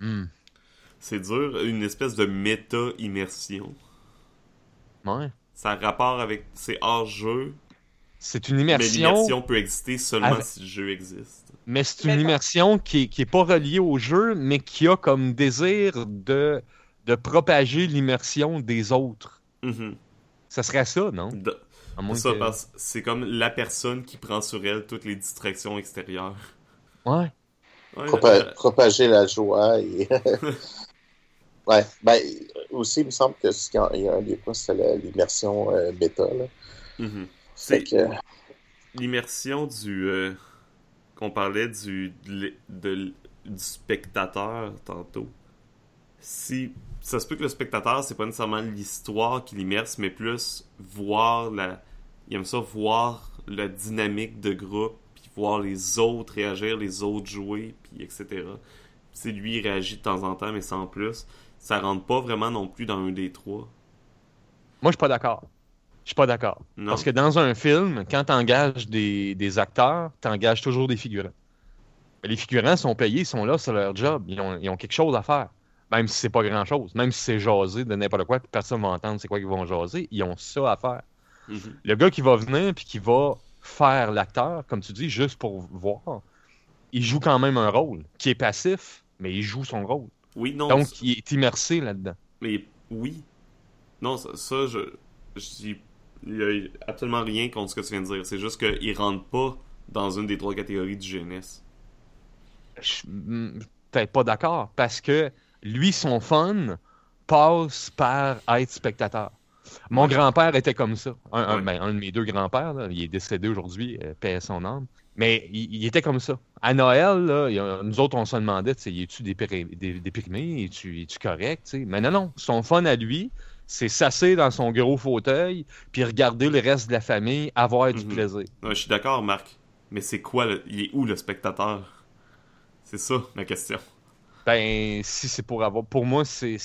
Hmm. C'est dur, une espèce de méta-immersion. Ouais. Ça a rapport avec. C'est hors jeu, C'est une mais immersion, l'immersion peut exister seulement Avec- si le jeu existe. Mais c'est une immersion qui est, qui est pas reliée au jeu, mais qui a comme désir de, de propager l'immersion des autres. Mhm. Ça serait ça, non? De- ça, que- parce que c'est comme la personne qui prend sur elle toutes les distractions extérieures. Ouais. Ouais, Propa- euh, propager la joie et. ouais. Ben, aussi, il me semble que ce qu'il y a- un des points, c'est l'immersion euh, bêta. Là. mhm. Fait C'est que, l'immersion du. euh, qu'on parlait du, de du spectateur tantôt. Si. Ça se peut que le spectateur, c'est pas nécessairement l'histoire qui l'immerse, mais plus voir la. Il aime ça voir la dynamique de groupe, puis voir les autres réagir, les autres jouer, puis etc. Si lui, réagit de temps en temps, mais sans plus, ça rentre pas vraiment non plus dans un des trois. Moi, je suis pas d'accord. Je suis pas d'accord. Parce que dans un film, quand tu engages des, des acteurs, tu engages toujours des figurants. Les figurants sont payés, ils sont là, c'est leur job. Ils ont, ils ont quelque chose à faire. Même si c'est pas grand chose. Même si c'est jaser de n'importe quoi, puis personne va entendre c'est quoi qu'ils vont jaser, ils ont ça à faire. Mhm. Le gars qui va venir puis qui va faire l'acteur, comme tu dis, juste pour voir, il joue quand même un rôle qui est passif, mais il joue son rôle. Oui, non. Donc, il est immersé là-dedans. Mais oui. Non, ça, ça, je. je Il y a absolument rien contre ce que tu viens de dire. C'est juste qu'il rentre pas dans une des trois catégories du GNS. Je suis peut-être pas d'accord parce que lui, son fun passe par être spectateur. Mon Ouais. grand-père était comme ça. Un, un- Ouais. ben, un de mes deux grands-pères, il est décédé aujourd'hui, euh, paix son âme. Mais il, il était comme ça. À Noël, là, il nous autres, on se demandait, es-tu déprimé, dé- déprimé? Es-tu correct? Mais non, non. Son fun à lui, c'est s'asseoir dans son gros fauteuil, puis regarder le reste de la famille avoir du Mhm. plaisir. Ouais, je suis d'accord, Marc. Mais c'est quoi le... Il est où le spectateur? C'est ça, ma question. Ben, si c'est pour avoir. Pour moi, c'est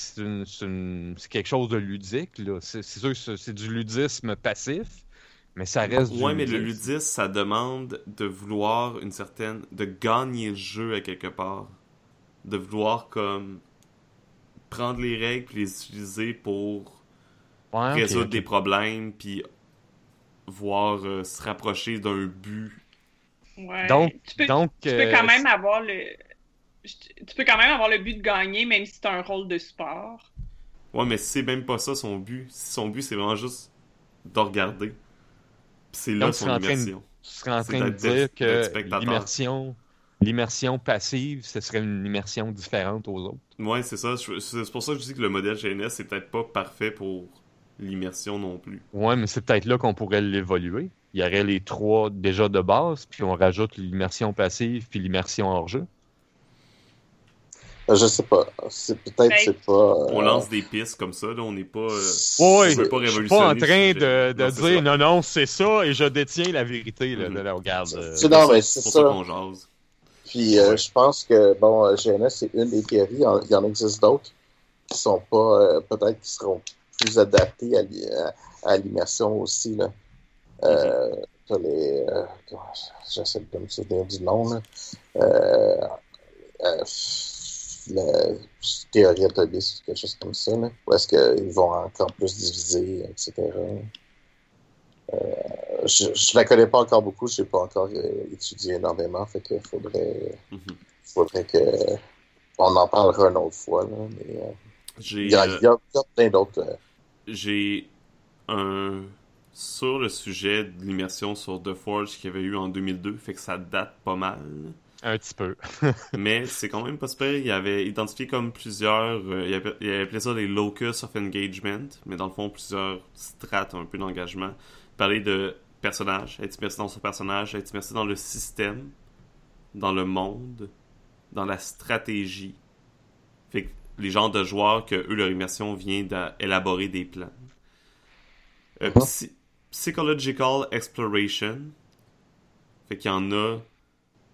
quelque chose de ludique, là. C'est sûr que c'est du ludisme passif, mais ça reste du Ouais, mais le ludisme. ludisme, ça demande de vouloir une certaine... de gagner le jeu à quelque part. De vouloir, comme... prendre les règles puis les utiliser pour Ouais, résoudre des problèmes puis voir euh, se rapprocher d'un but. Ouais. Donc, tu peux, donc tu peux euh, quand même avoir le. Tu peux quand même avoir le but de gagner, même si t'as un rôle de sport. Ouais, mais c'est même pas ça son but. Si son but, c'est vraiment juste de regarder. Puis c'est là Donc, tu son serais en train de- immersion. tu serais en train de dire que l'immersion, l'immersion passive, ce serait une immersion différente aux autres. Ouais, c'est ça. C'est pour ça que je dis que le modèle GNS, c'est peut-être pas parfait pour l'immersion non plus. Ouais, mais c'est peut-être là qu'on pourrait l'évoluer. Il y aurait les trois déjà de base, puis on rajoute l'immersion passive puis l'immersion hors jeu. Euh, Je sais pas. C'est peut-être Ben, c'est pas. euh, On lance des pistes comme ça, là. On n'est pas. euh, Oui, on peut pas je suis pas en train de, de Non, c'est dire non, non, c'est ça et je détiens la vérité. Là. Là, là, regarde. euh, C'est non, mais C'est ça. ça qu'on jase. Puis euh, Ouais. je pense que bon, euh, GNS c'est une des théories. Il y en, existe d'autres qui sont pas euh, peut-être qui seront plus adaptées à, l'i- à- à l'immersion aussi là. Euh, t'as les, j'essaie de me souvenir du nom là. La théorie autobus, quelque chose comme ça là. Où est-ce qu'ils vont encore plus diviser, etc. Euh, je, je la connais pas encore beaucoup, je n'ai pas encore euh, étudié énormément, fait qu'il faudrait, Mhm. faudrait que on en parlera une autre fois. Là, mais, euh, J'ai. il, y a, euh, il y a- il y a plein d'autres. euh, j'ai un sur le sujet de l'immersion sur The Forge qu'il y avait eu en 2002, fait que ça date pas mal. Un petit peu. Mais c'est quand même pas super. Il avait identifié comme plusieurs. euh, il, avait, il avait appelé ça les locus of engagement, mais dans le fond, plusieurs strates un peu d'engagement. Parler de personnages, être immersé dans son personnage, être immersé dans le système, dans le monde, dans la stratégie. Fait que les genres de joueurs que eux, leur immersion vient d'élaborer des plans. Euh, psy- psychological exploration. Fait qu'il y en a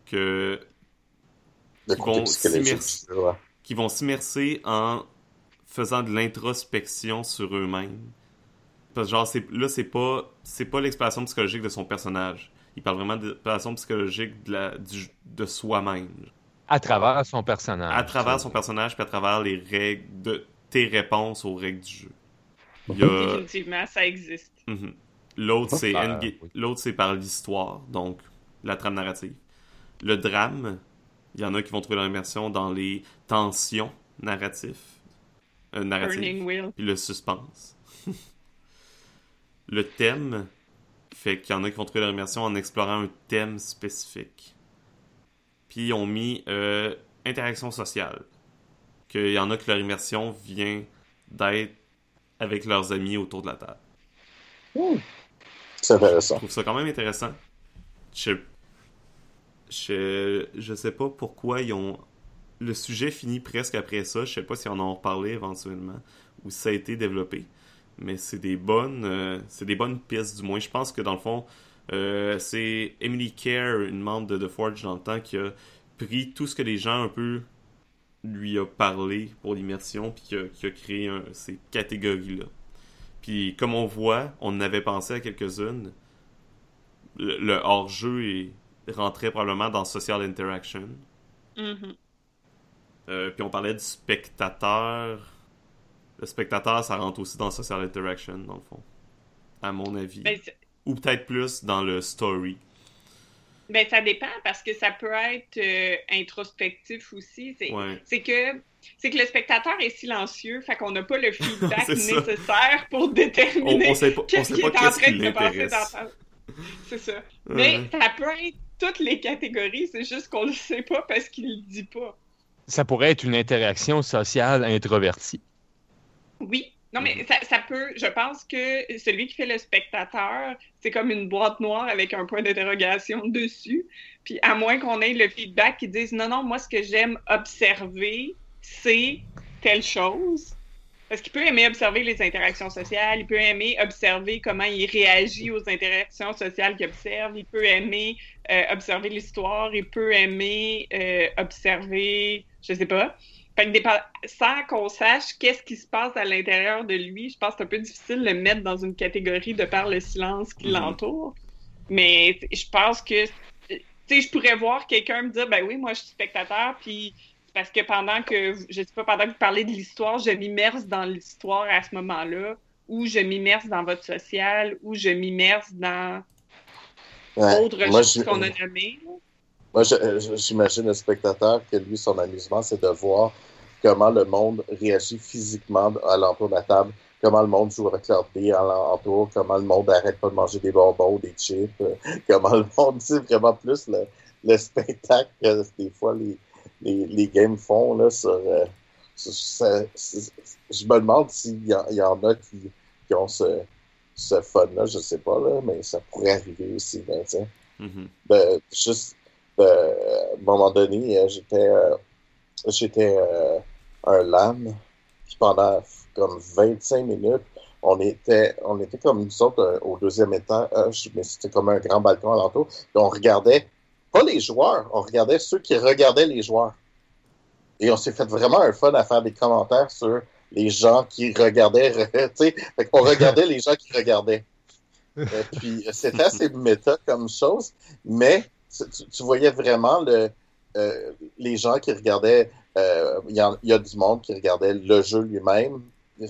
que côté vont ouais. qui vont s'immerser en faisant de l'introspection sur eux-mêmes. Parce que genre, c'est, là, c'est pas, c'est pas l'exploration psychologique de son personnage. Il parle vraiment d'exploration psychologique de, la, du- de soi-même. À travers son personnage. À travers son personnage, puis à travers les règles de tes réponses aux règles du jeu. Il y a, Définitivement, ça existe. Mhm. L'autre, c'est Ah, enga- oui. l'autre, c'est par l'histoire, donc la trame narrative. Le drame, il y en a qui vont trouver leur immersion dans les tensions narratifs, euh, narratives, Burning Wheel. puis le suspense. le thème fait qu'il y en a qui vont trouver leur immersion en explorant un thème spécifique. Puis ils ont mis euh, interaction sociale. Qu'il y en a que leur immersion vient d'être avec leurs amis autour de la table. C'est Je intéressant. trouve ça quand même intéressant. Je, je, je sais pas pourquoi ils ont. Le sujet finit presque après ça. Je sais pas si on en a reparlé éventuellement ou si ça a été développé. Mais c'est des bonnes, euh, c'est des bonnes pistes du moins. Je pense que dans le fond, euh, c'est Emily Kerr, une membre de The Forge dans le temps, qui a pris tout ce que les gens un peu lui a parlé pour l'immersion, puis qui a, qui a créé un- ces catégories-là. Puis comme on voit, on en avait pensé à quelques-unes. Le, le hors-jeu est rentrait probablement dans social interaction. Mhm. Euh, puis on parlait du spectateur. Le spectateur, ça rentre aussi dans social interaction, dans le fond. À mon avis. Ben, Ou peut-être plus dans le story. ben, ça dépend parce que ça peut être euh, introspectif aussi. C'est Ouais. c'est que c'est que le spectateur est silencieux, fait qu'on n'a pas le feedback ça. nécessaire pour déterminer on sait pas, on qu'est-ce sait qui est en train de se passer dans ta... C'est ça. Ouais. Mais ça peut être toutes les catégories, c'est juste qu'on le sait pas parce qu'il le dit pas. Ça pourrait être une interaction sociale introvertie. Oui, Non, mais ça, ça, peut. Je pense que celui qui fait le spectateur, c'est comme une boîte noire avec un point d'interrogation dessus. Puis à moins qu'on ait le feedback qui dise non, non, moi, ce que j'aime observer, c'est telle chose. Parce qu'il peut aimer observer les interactions sociales, il peut aimer observer comment il réagit aux interactions sociales qu'il observe, il peut aimer euh, observer l'histoire, il peut aimer euh, observer, je sais pas. Fait que sans qu'on sache qu'est-ce qui se passe à l'intérieur de lui, je pense que c'est un peu difficile de le mettre dans une catégorie de par le silence qui mm-hmm. l'entoure. Mais je pense que, tu sais, je pourrais voir quelqu'un me dire, ben oui, moi je suis spectateur, puis parce que pendant que, je sais pas, pendant que vous parlez de l'histoire, je m'immerse dans l'histoire à ce moment-là, ou je m'immerse dans votre social, ou je m'immerse dans autre chose qu'on a nommé. Moi, j'imagine le spectateur que lui, son amusement, c'est de voir comment le monde réagit physiquement à l'entour de la table, comment le monde joue avec leur dés à l'entour, comment le monde arrête pas de manger des bonbons, des chips, comment le monde, c'est vraiment plus le, le spectacle que des fois les, les, les games font là, sur, euh, je me demande s'il y, y, en a qui, qui ont ce, ce fun-là, je sais pas, là, mais ça pourrait arriver aussi. Ben, mm-hmm. juste, à un moment donné, euh, j'étais euh, j'étais un LAN, puis pendant comme 25 minutes, on était, on était comme nous autres au deuxième étage, mais c'était comme un grand balcon alentour, puis on regardait pas les joueurs, on regardait ceux qui regardaient les joueurs. Et on s'est fait vraiment un fun à faire des commentaires sur les gens qui regardaient, tu sais, on regardait les gens qui regardaient. Et euh, puis c'était assez méta comme chose, mais tu, voyais vraiment le, euh, les gens qui regardaient, euh, il y, a du monde qui regardait le jeu lui-même,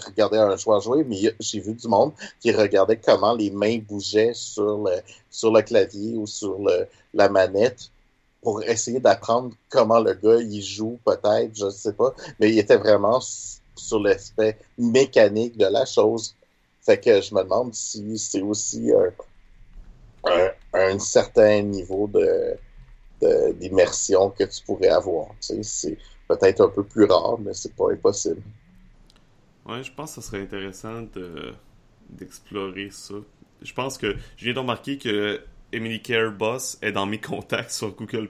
regardait un joueur jouer, mais j'ai vu du monde qui regardait comment les mains bougeaient sur le, sur le clavier ou sur le, la manette pour essayer d'apprendre comment le gars il joue, peut-être, je sais pas. Mais il était vraiment sur l'aspect mécanique de la chose. Fait que je me demande si c'est aussi un, un, certain niveau de d'immersion que tu pourrais avoir. c'est peut-être un peu plus rare, mais c'est pas impossible. Ouais, je pense que ça serait intéressant de d'explorer ça. Je pense que je viens de remarquer que Emily Care Boss est dans mes contacts sur Google+.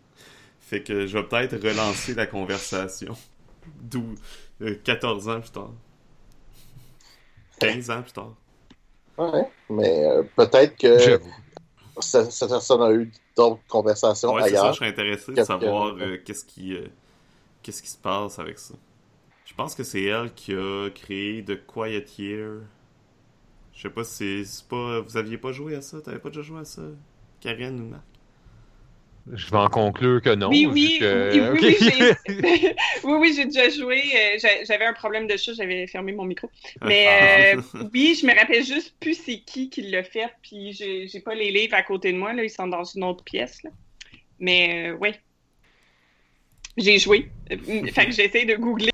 Fait que je vais peut-être relancer la conversation. D'où 14 euh, ans plus tard. 15 ans plus tard. Ouais, mais euh, peut-être que cette personne a eu d'autres conversations ouais, ailleurs. Ça, je serais intéressé de savoir euh, qu'est-ce qui, qu'est-ce qui se passe avec ça. Je pense que c'est elle qui a créé The Quiet Year. Je sais pas si c'est pas. Vous aviez pas joué à ça? T'avais pas déjà joué à ça? Karen ou Marc? Je vais en conclure que non. Oui, oui, oui, oui, j'ai déjà joué. Euh, j'avais un problème de chat, j'avais fermé mon micro. Mais euh, oui, je me rappelle juste plus c'est qui qui l'a fait, puis j'ai pas les livres à côté de moi, là, ils sont dans une autre pièce. Là. Mais euh, oui, j'ai joué. fait que j'essaie de googler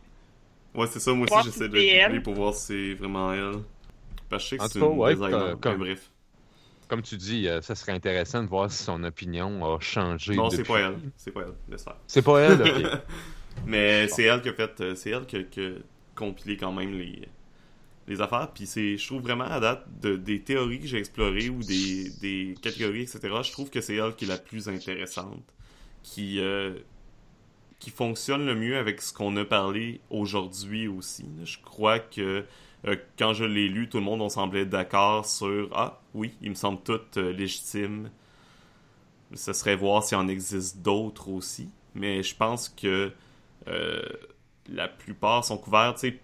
Ouais, c'est ça, moi aussi j'essaie de googler pour voir si c'est vraiment elle. Parce que je sais que c'est une ouais, comme, bref. Comme tu dis, euh, ça serait intéressant de voir si son opinion a changé. Non, c'est pas elle. C'est pas elle, C'est pas elle, ok. Mais c'est elle qui a fait. Euh, c'est elle qui a, compilé quand même les, les affaires. Puis c'est, je trouve vraiment à date de, des théories que j'ai explorées ou des, des catégories, etc. Je trouve que c'est elle qui est la plus intéressante. Qui. Euh, qui fonctionne le mieux avec ce qu'on a parlé aujourd'hui aussi. Je crois que euh, quand je l'ai lu, tout le monde on semblait d'accord sur Ah oui, il me semble tout euh, légitime. Ce serait voir s'il en existe d'autres aussi. Mais je pense que euh, la plupart sont couverts. Sais,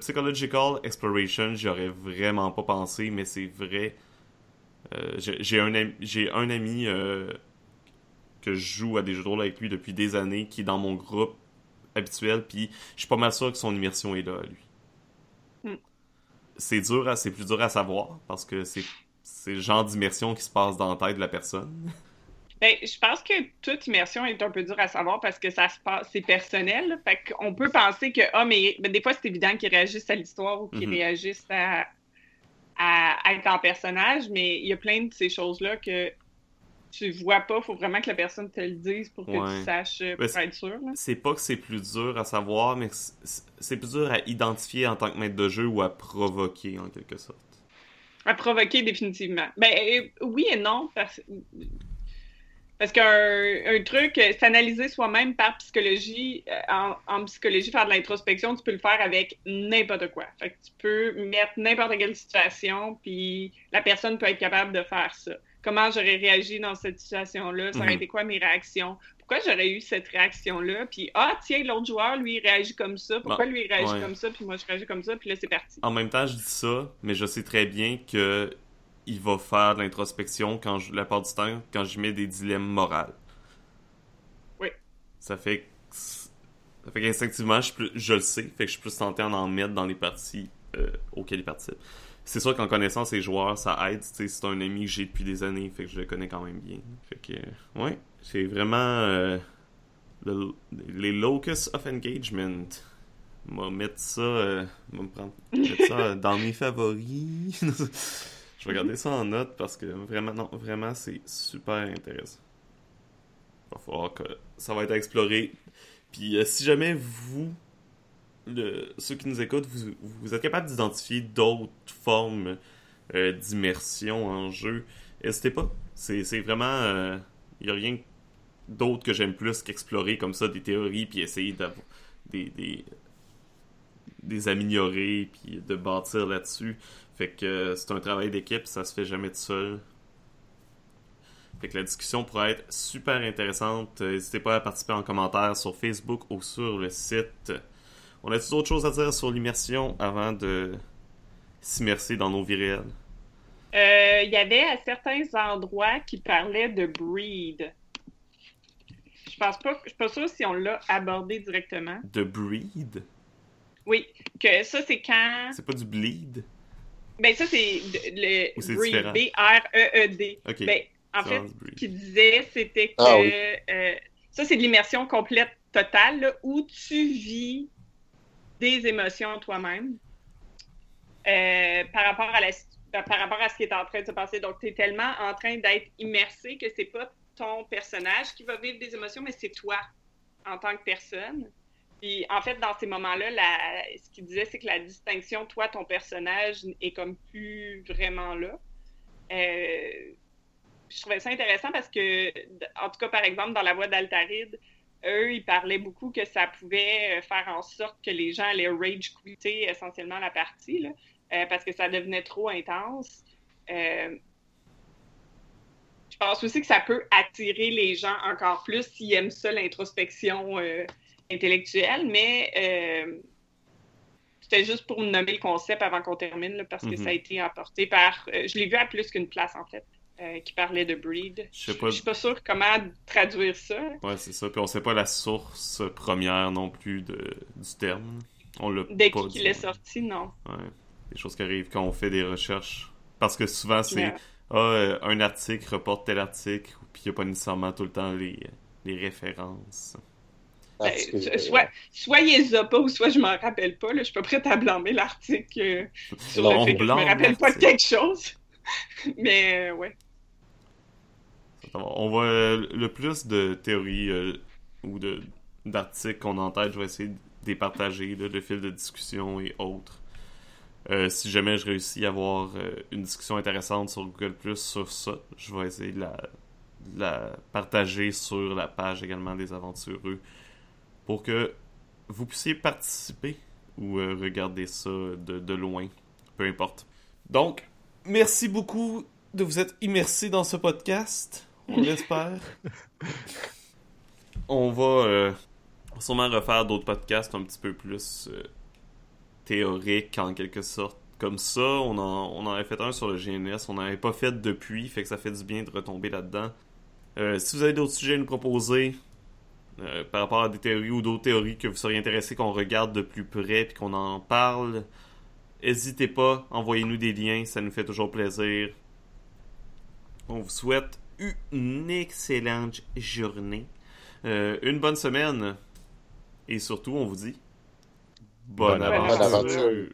Psychological Exploration, j'aurais vraiment pas pensé, mais c'est vrai. j'ai un, un ami que je joue à des jeux de rôle avec lui depuis des années, qui est dans mon groupe habituel, puis je suis pas mal sûr que son immersion est là, lui. C'est dur, c'est plus dur à savoir, parce que c'est le genre d'immersion qui se passe dans la tête de la personne. Ben, je pense que toute immersion est un peu dur à savoir parce que ça se passe, c'est personnel. Fait qu'on peut penser que, ah, mais des fois, c'est évident qu'ils réagissent à l'histoire ou qu'ils mhm. réagissent à, à, être en personnage, mais il y a plein de ces choses-là que tu vois pas, faut vraiment que la personne te le dise pour que Ouais. tu saches, euh, Ben, pour être sûr. C'est pas que c'est plus dur à savoir, mais c'est plus dur à identifier en tant que maître de jeu ou à provoquer en quelque sorte. À provoquer définitivement. Ben oui et non, parce, parce qu'un un truc, euh, s'analyser soi-même par psychologie, euh, en, en psychologie, faire de l'introspection, tu peux le faire avec n'importe quoi. Fait que tu peux mettre n'importe quelle situation, puis la personne peut être capable de faire ça. Comment j'aurais réagi dans cette situation-là? Ça aurait Mhm. été quoi mes réactions? Pourquoi j'aurais eu cette réaction-là? Puis, ah, tiens, l'autre joueur, lui, il réagit comme ça. Pourquoi lui, il réagit ouais. comme ça? Puis moi, je réagis comme ça. Puis là, c'est parti. En même temps, je dis ça, mais je sais très bien que il va faire de l'introspection quand je, la part du temps quand je mets des dilemmes moraux. Oui. Ça fait que ça fait qu'instinctivement, je, je le sais, fait que je suis plus tenté à en mettre dans les parties euh, auxquelles il participe. C'est sûr qu'en connaissant ces joueurs, ça aide. C'est un ami que j'ai depuis des années, fait que je le connais quand même bien. Fait que, euh, ouais, c'est vraiment euh, le- les locus of engagement. M'a mettre ça, euh, m'a me prendre mettre ça dans mes favoris. je vais garder ça en note parce que vraiment, non, vraiment, c'est super intéressant. Va falloir que ça va être exploré. Puis euh, si jamais vous, ceux qui nous écoutent, vous, êtes capable d'identifier d'autres formes euh, d'immersion en jeu, n'hésitez pas. C'est vraiment, il n'y a rien d'autre que j'aime plus qu'explorer comme ça des théories puis essayer d'avoir des, des des améliorer puis de bâtir là-dessus. Fait que euh, c'est un travail d'équipe, ça se fait jamais tout seul. Fait que la discussion pourrait être super intéressante. Euh, N'hésitez pas à participer en commentaire sur Facebook ou sur le site. On a-t-il d'autres choses à dire sur l'immersion avant de s'immerser dans nos vies réelles? Euh, Il y avait à certains endroits qui parlaient de breed. Je pense pas, je suis pas sûre si on l'a abordé directement. De breed? Oui, que ça c'est quand. C'est pas du bleed? Ben ça c'est le breed? B-R-E-E-D. Ok. Ben en fait, ce qu'il disait c'était que Ah oui. euh, ça c'est de l'immersion complète totale là, où tu vis des émotions toi-même euh, par rapport à la par rapport à ce qui est en train de se passer. Donc, tu es tellement en train d'être immersé que c'est pas ton personnage qui va vivre des émotions, mais c'est toi en tant que personne. Puis, en fait, dans ces moments-là, ce qu'il disait, c'est que la distinction, toi, ton personnage, est comme plus vraiment là. Euh, Je trouvais ça intéressant parce que, en tout cas, par exemple, dans la voix d'Altaride, eux, ils parlaient beaucoup que ça pouvait euh, faire en sorte que les gens allaient rage quitter essentiellement la partie, là, euh, parce que ça devenait trop intense. Euh, je pense aussi que ça peut attirer les gens encore plus s'ils aiment ça, l'introspection euh, intellectuelle, mais c'était juste pour nommer le concept avant qu'on termine, là, parce que Mhm. ça a été apporté par... je l'ai vu à plus qu'une place, en fait, euh, qui parlait de breed. Je sais pas. Je suis pas sûre comment traduire ça. Ouais, c'est ça. Puis on sait pas la source première non plus de, du terme. On l'a Dès pas qu'il dit. est sorti, non. Ouais. Des choses qui arrivent quand on fait des recherches. Parce que souvent, c'est ah, euh, un article reporte tel article, puis il n'y a pas nécessairement tout le temps les, les références. Ah, Ben, soit, soit il les a pas ou soit je m'en rappelle pas. Là. Je suis pas prête à blâmer l'article euh, sur On le fait que je me rappelle pas de quelque chose. Mais euh, ouais. On voit euh, le plus de théories euh, ou de d'articles qu'on a en tête, je vais essayer de les partager, là, de fil de discussion et autres. Euh, si jamais je réussis à avoir une discussion intéressante sur Google sur ça, je vais essayer de la, partager sur la page également des aventureux pour que vous puissiez participer ou regarder ça de, de loin, peu importe. Donc, merci beaucoup de vous être immersé dans ce podcast, on l'espère. on va euh, sûrement refaire d'autres podcasts un petit peu plus euh, théoriques en quelque sorte. Comme ça, on en, on avait fait un sur le GNS, on n'en avait pas fait depuis, fait que ça fait du bien de retomber là-dedans. Euh, si vous avez d'autres sujets à nous proposer euh, par rapport à des théories ou d'autres théories que vous seriez intéressé qu'on regarde de plus près puis qu'on en parle, n'hésitez pas, envoyez-nous des liens, ça nous fait toujours plaisir. On vous souhaite une excellente journée, euh, une bonne semaine et surtout, on vous dit bonne, Bonne aventure. aventure.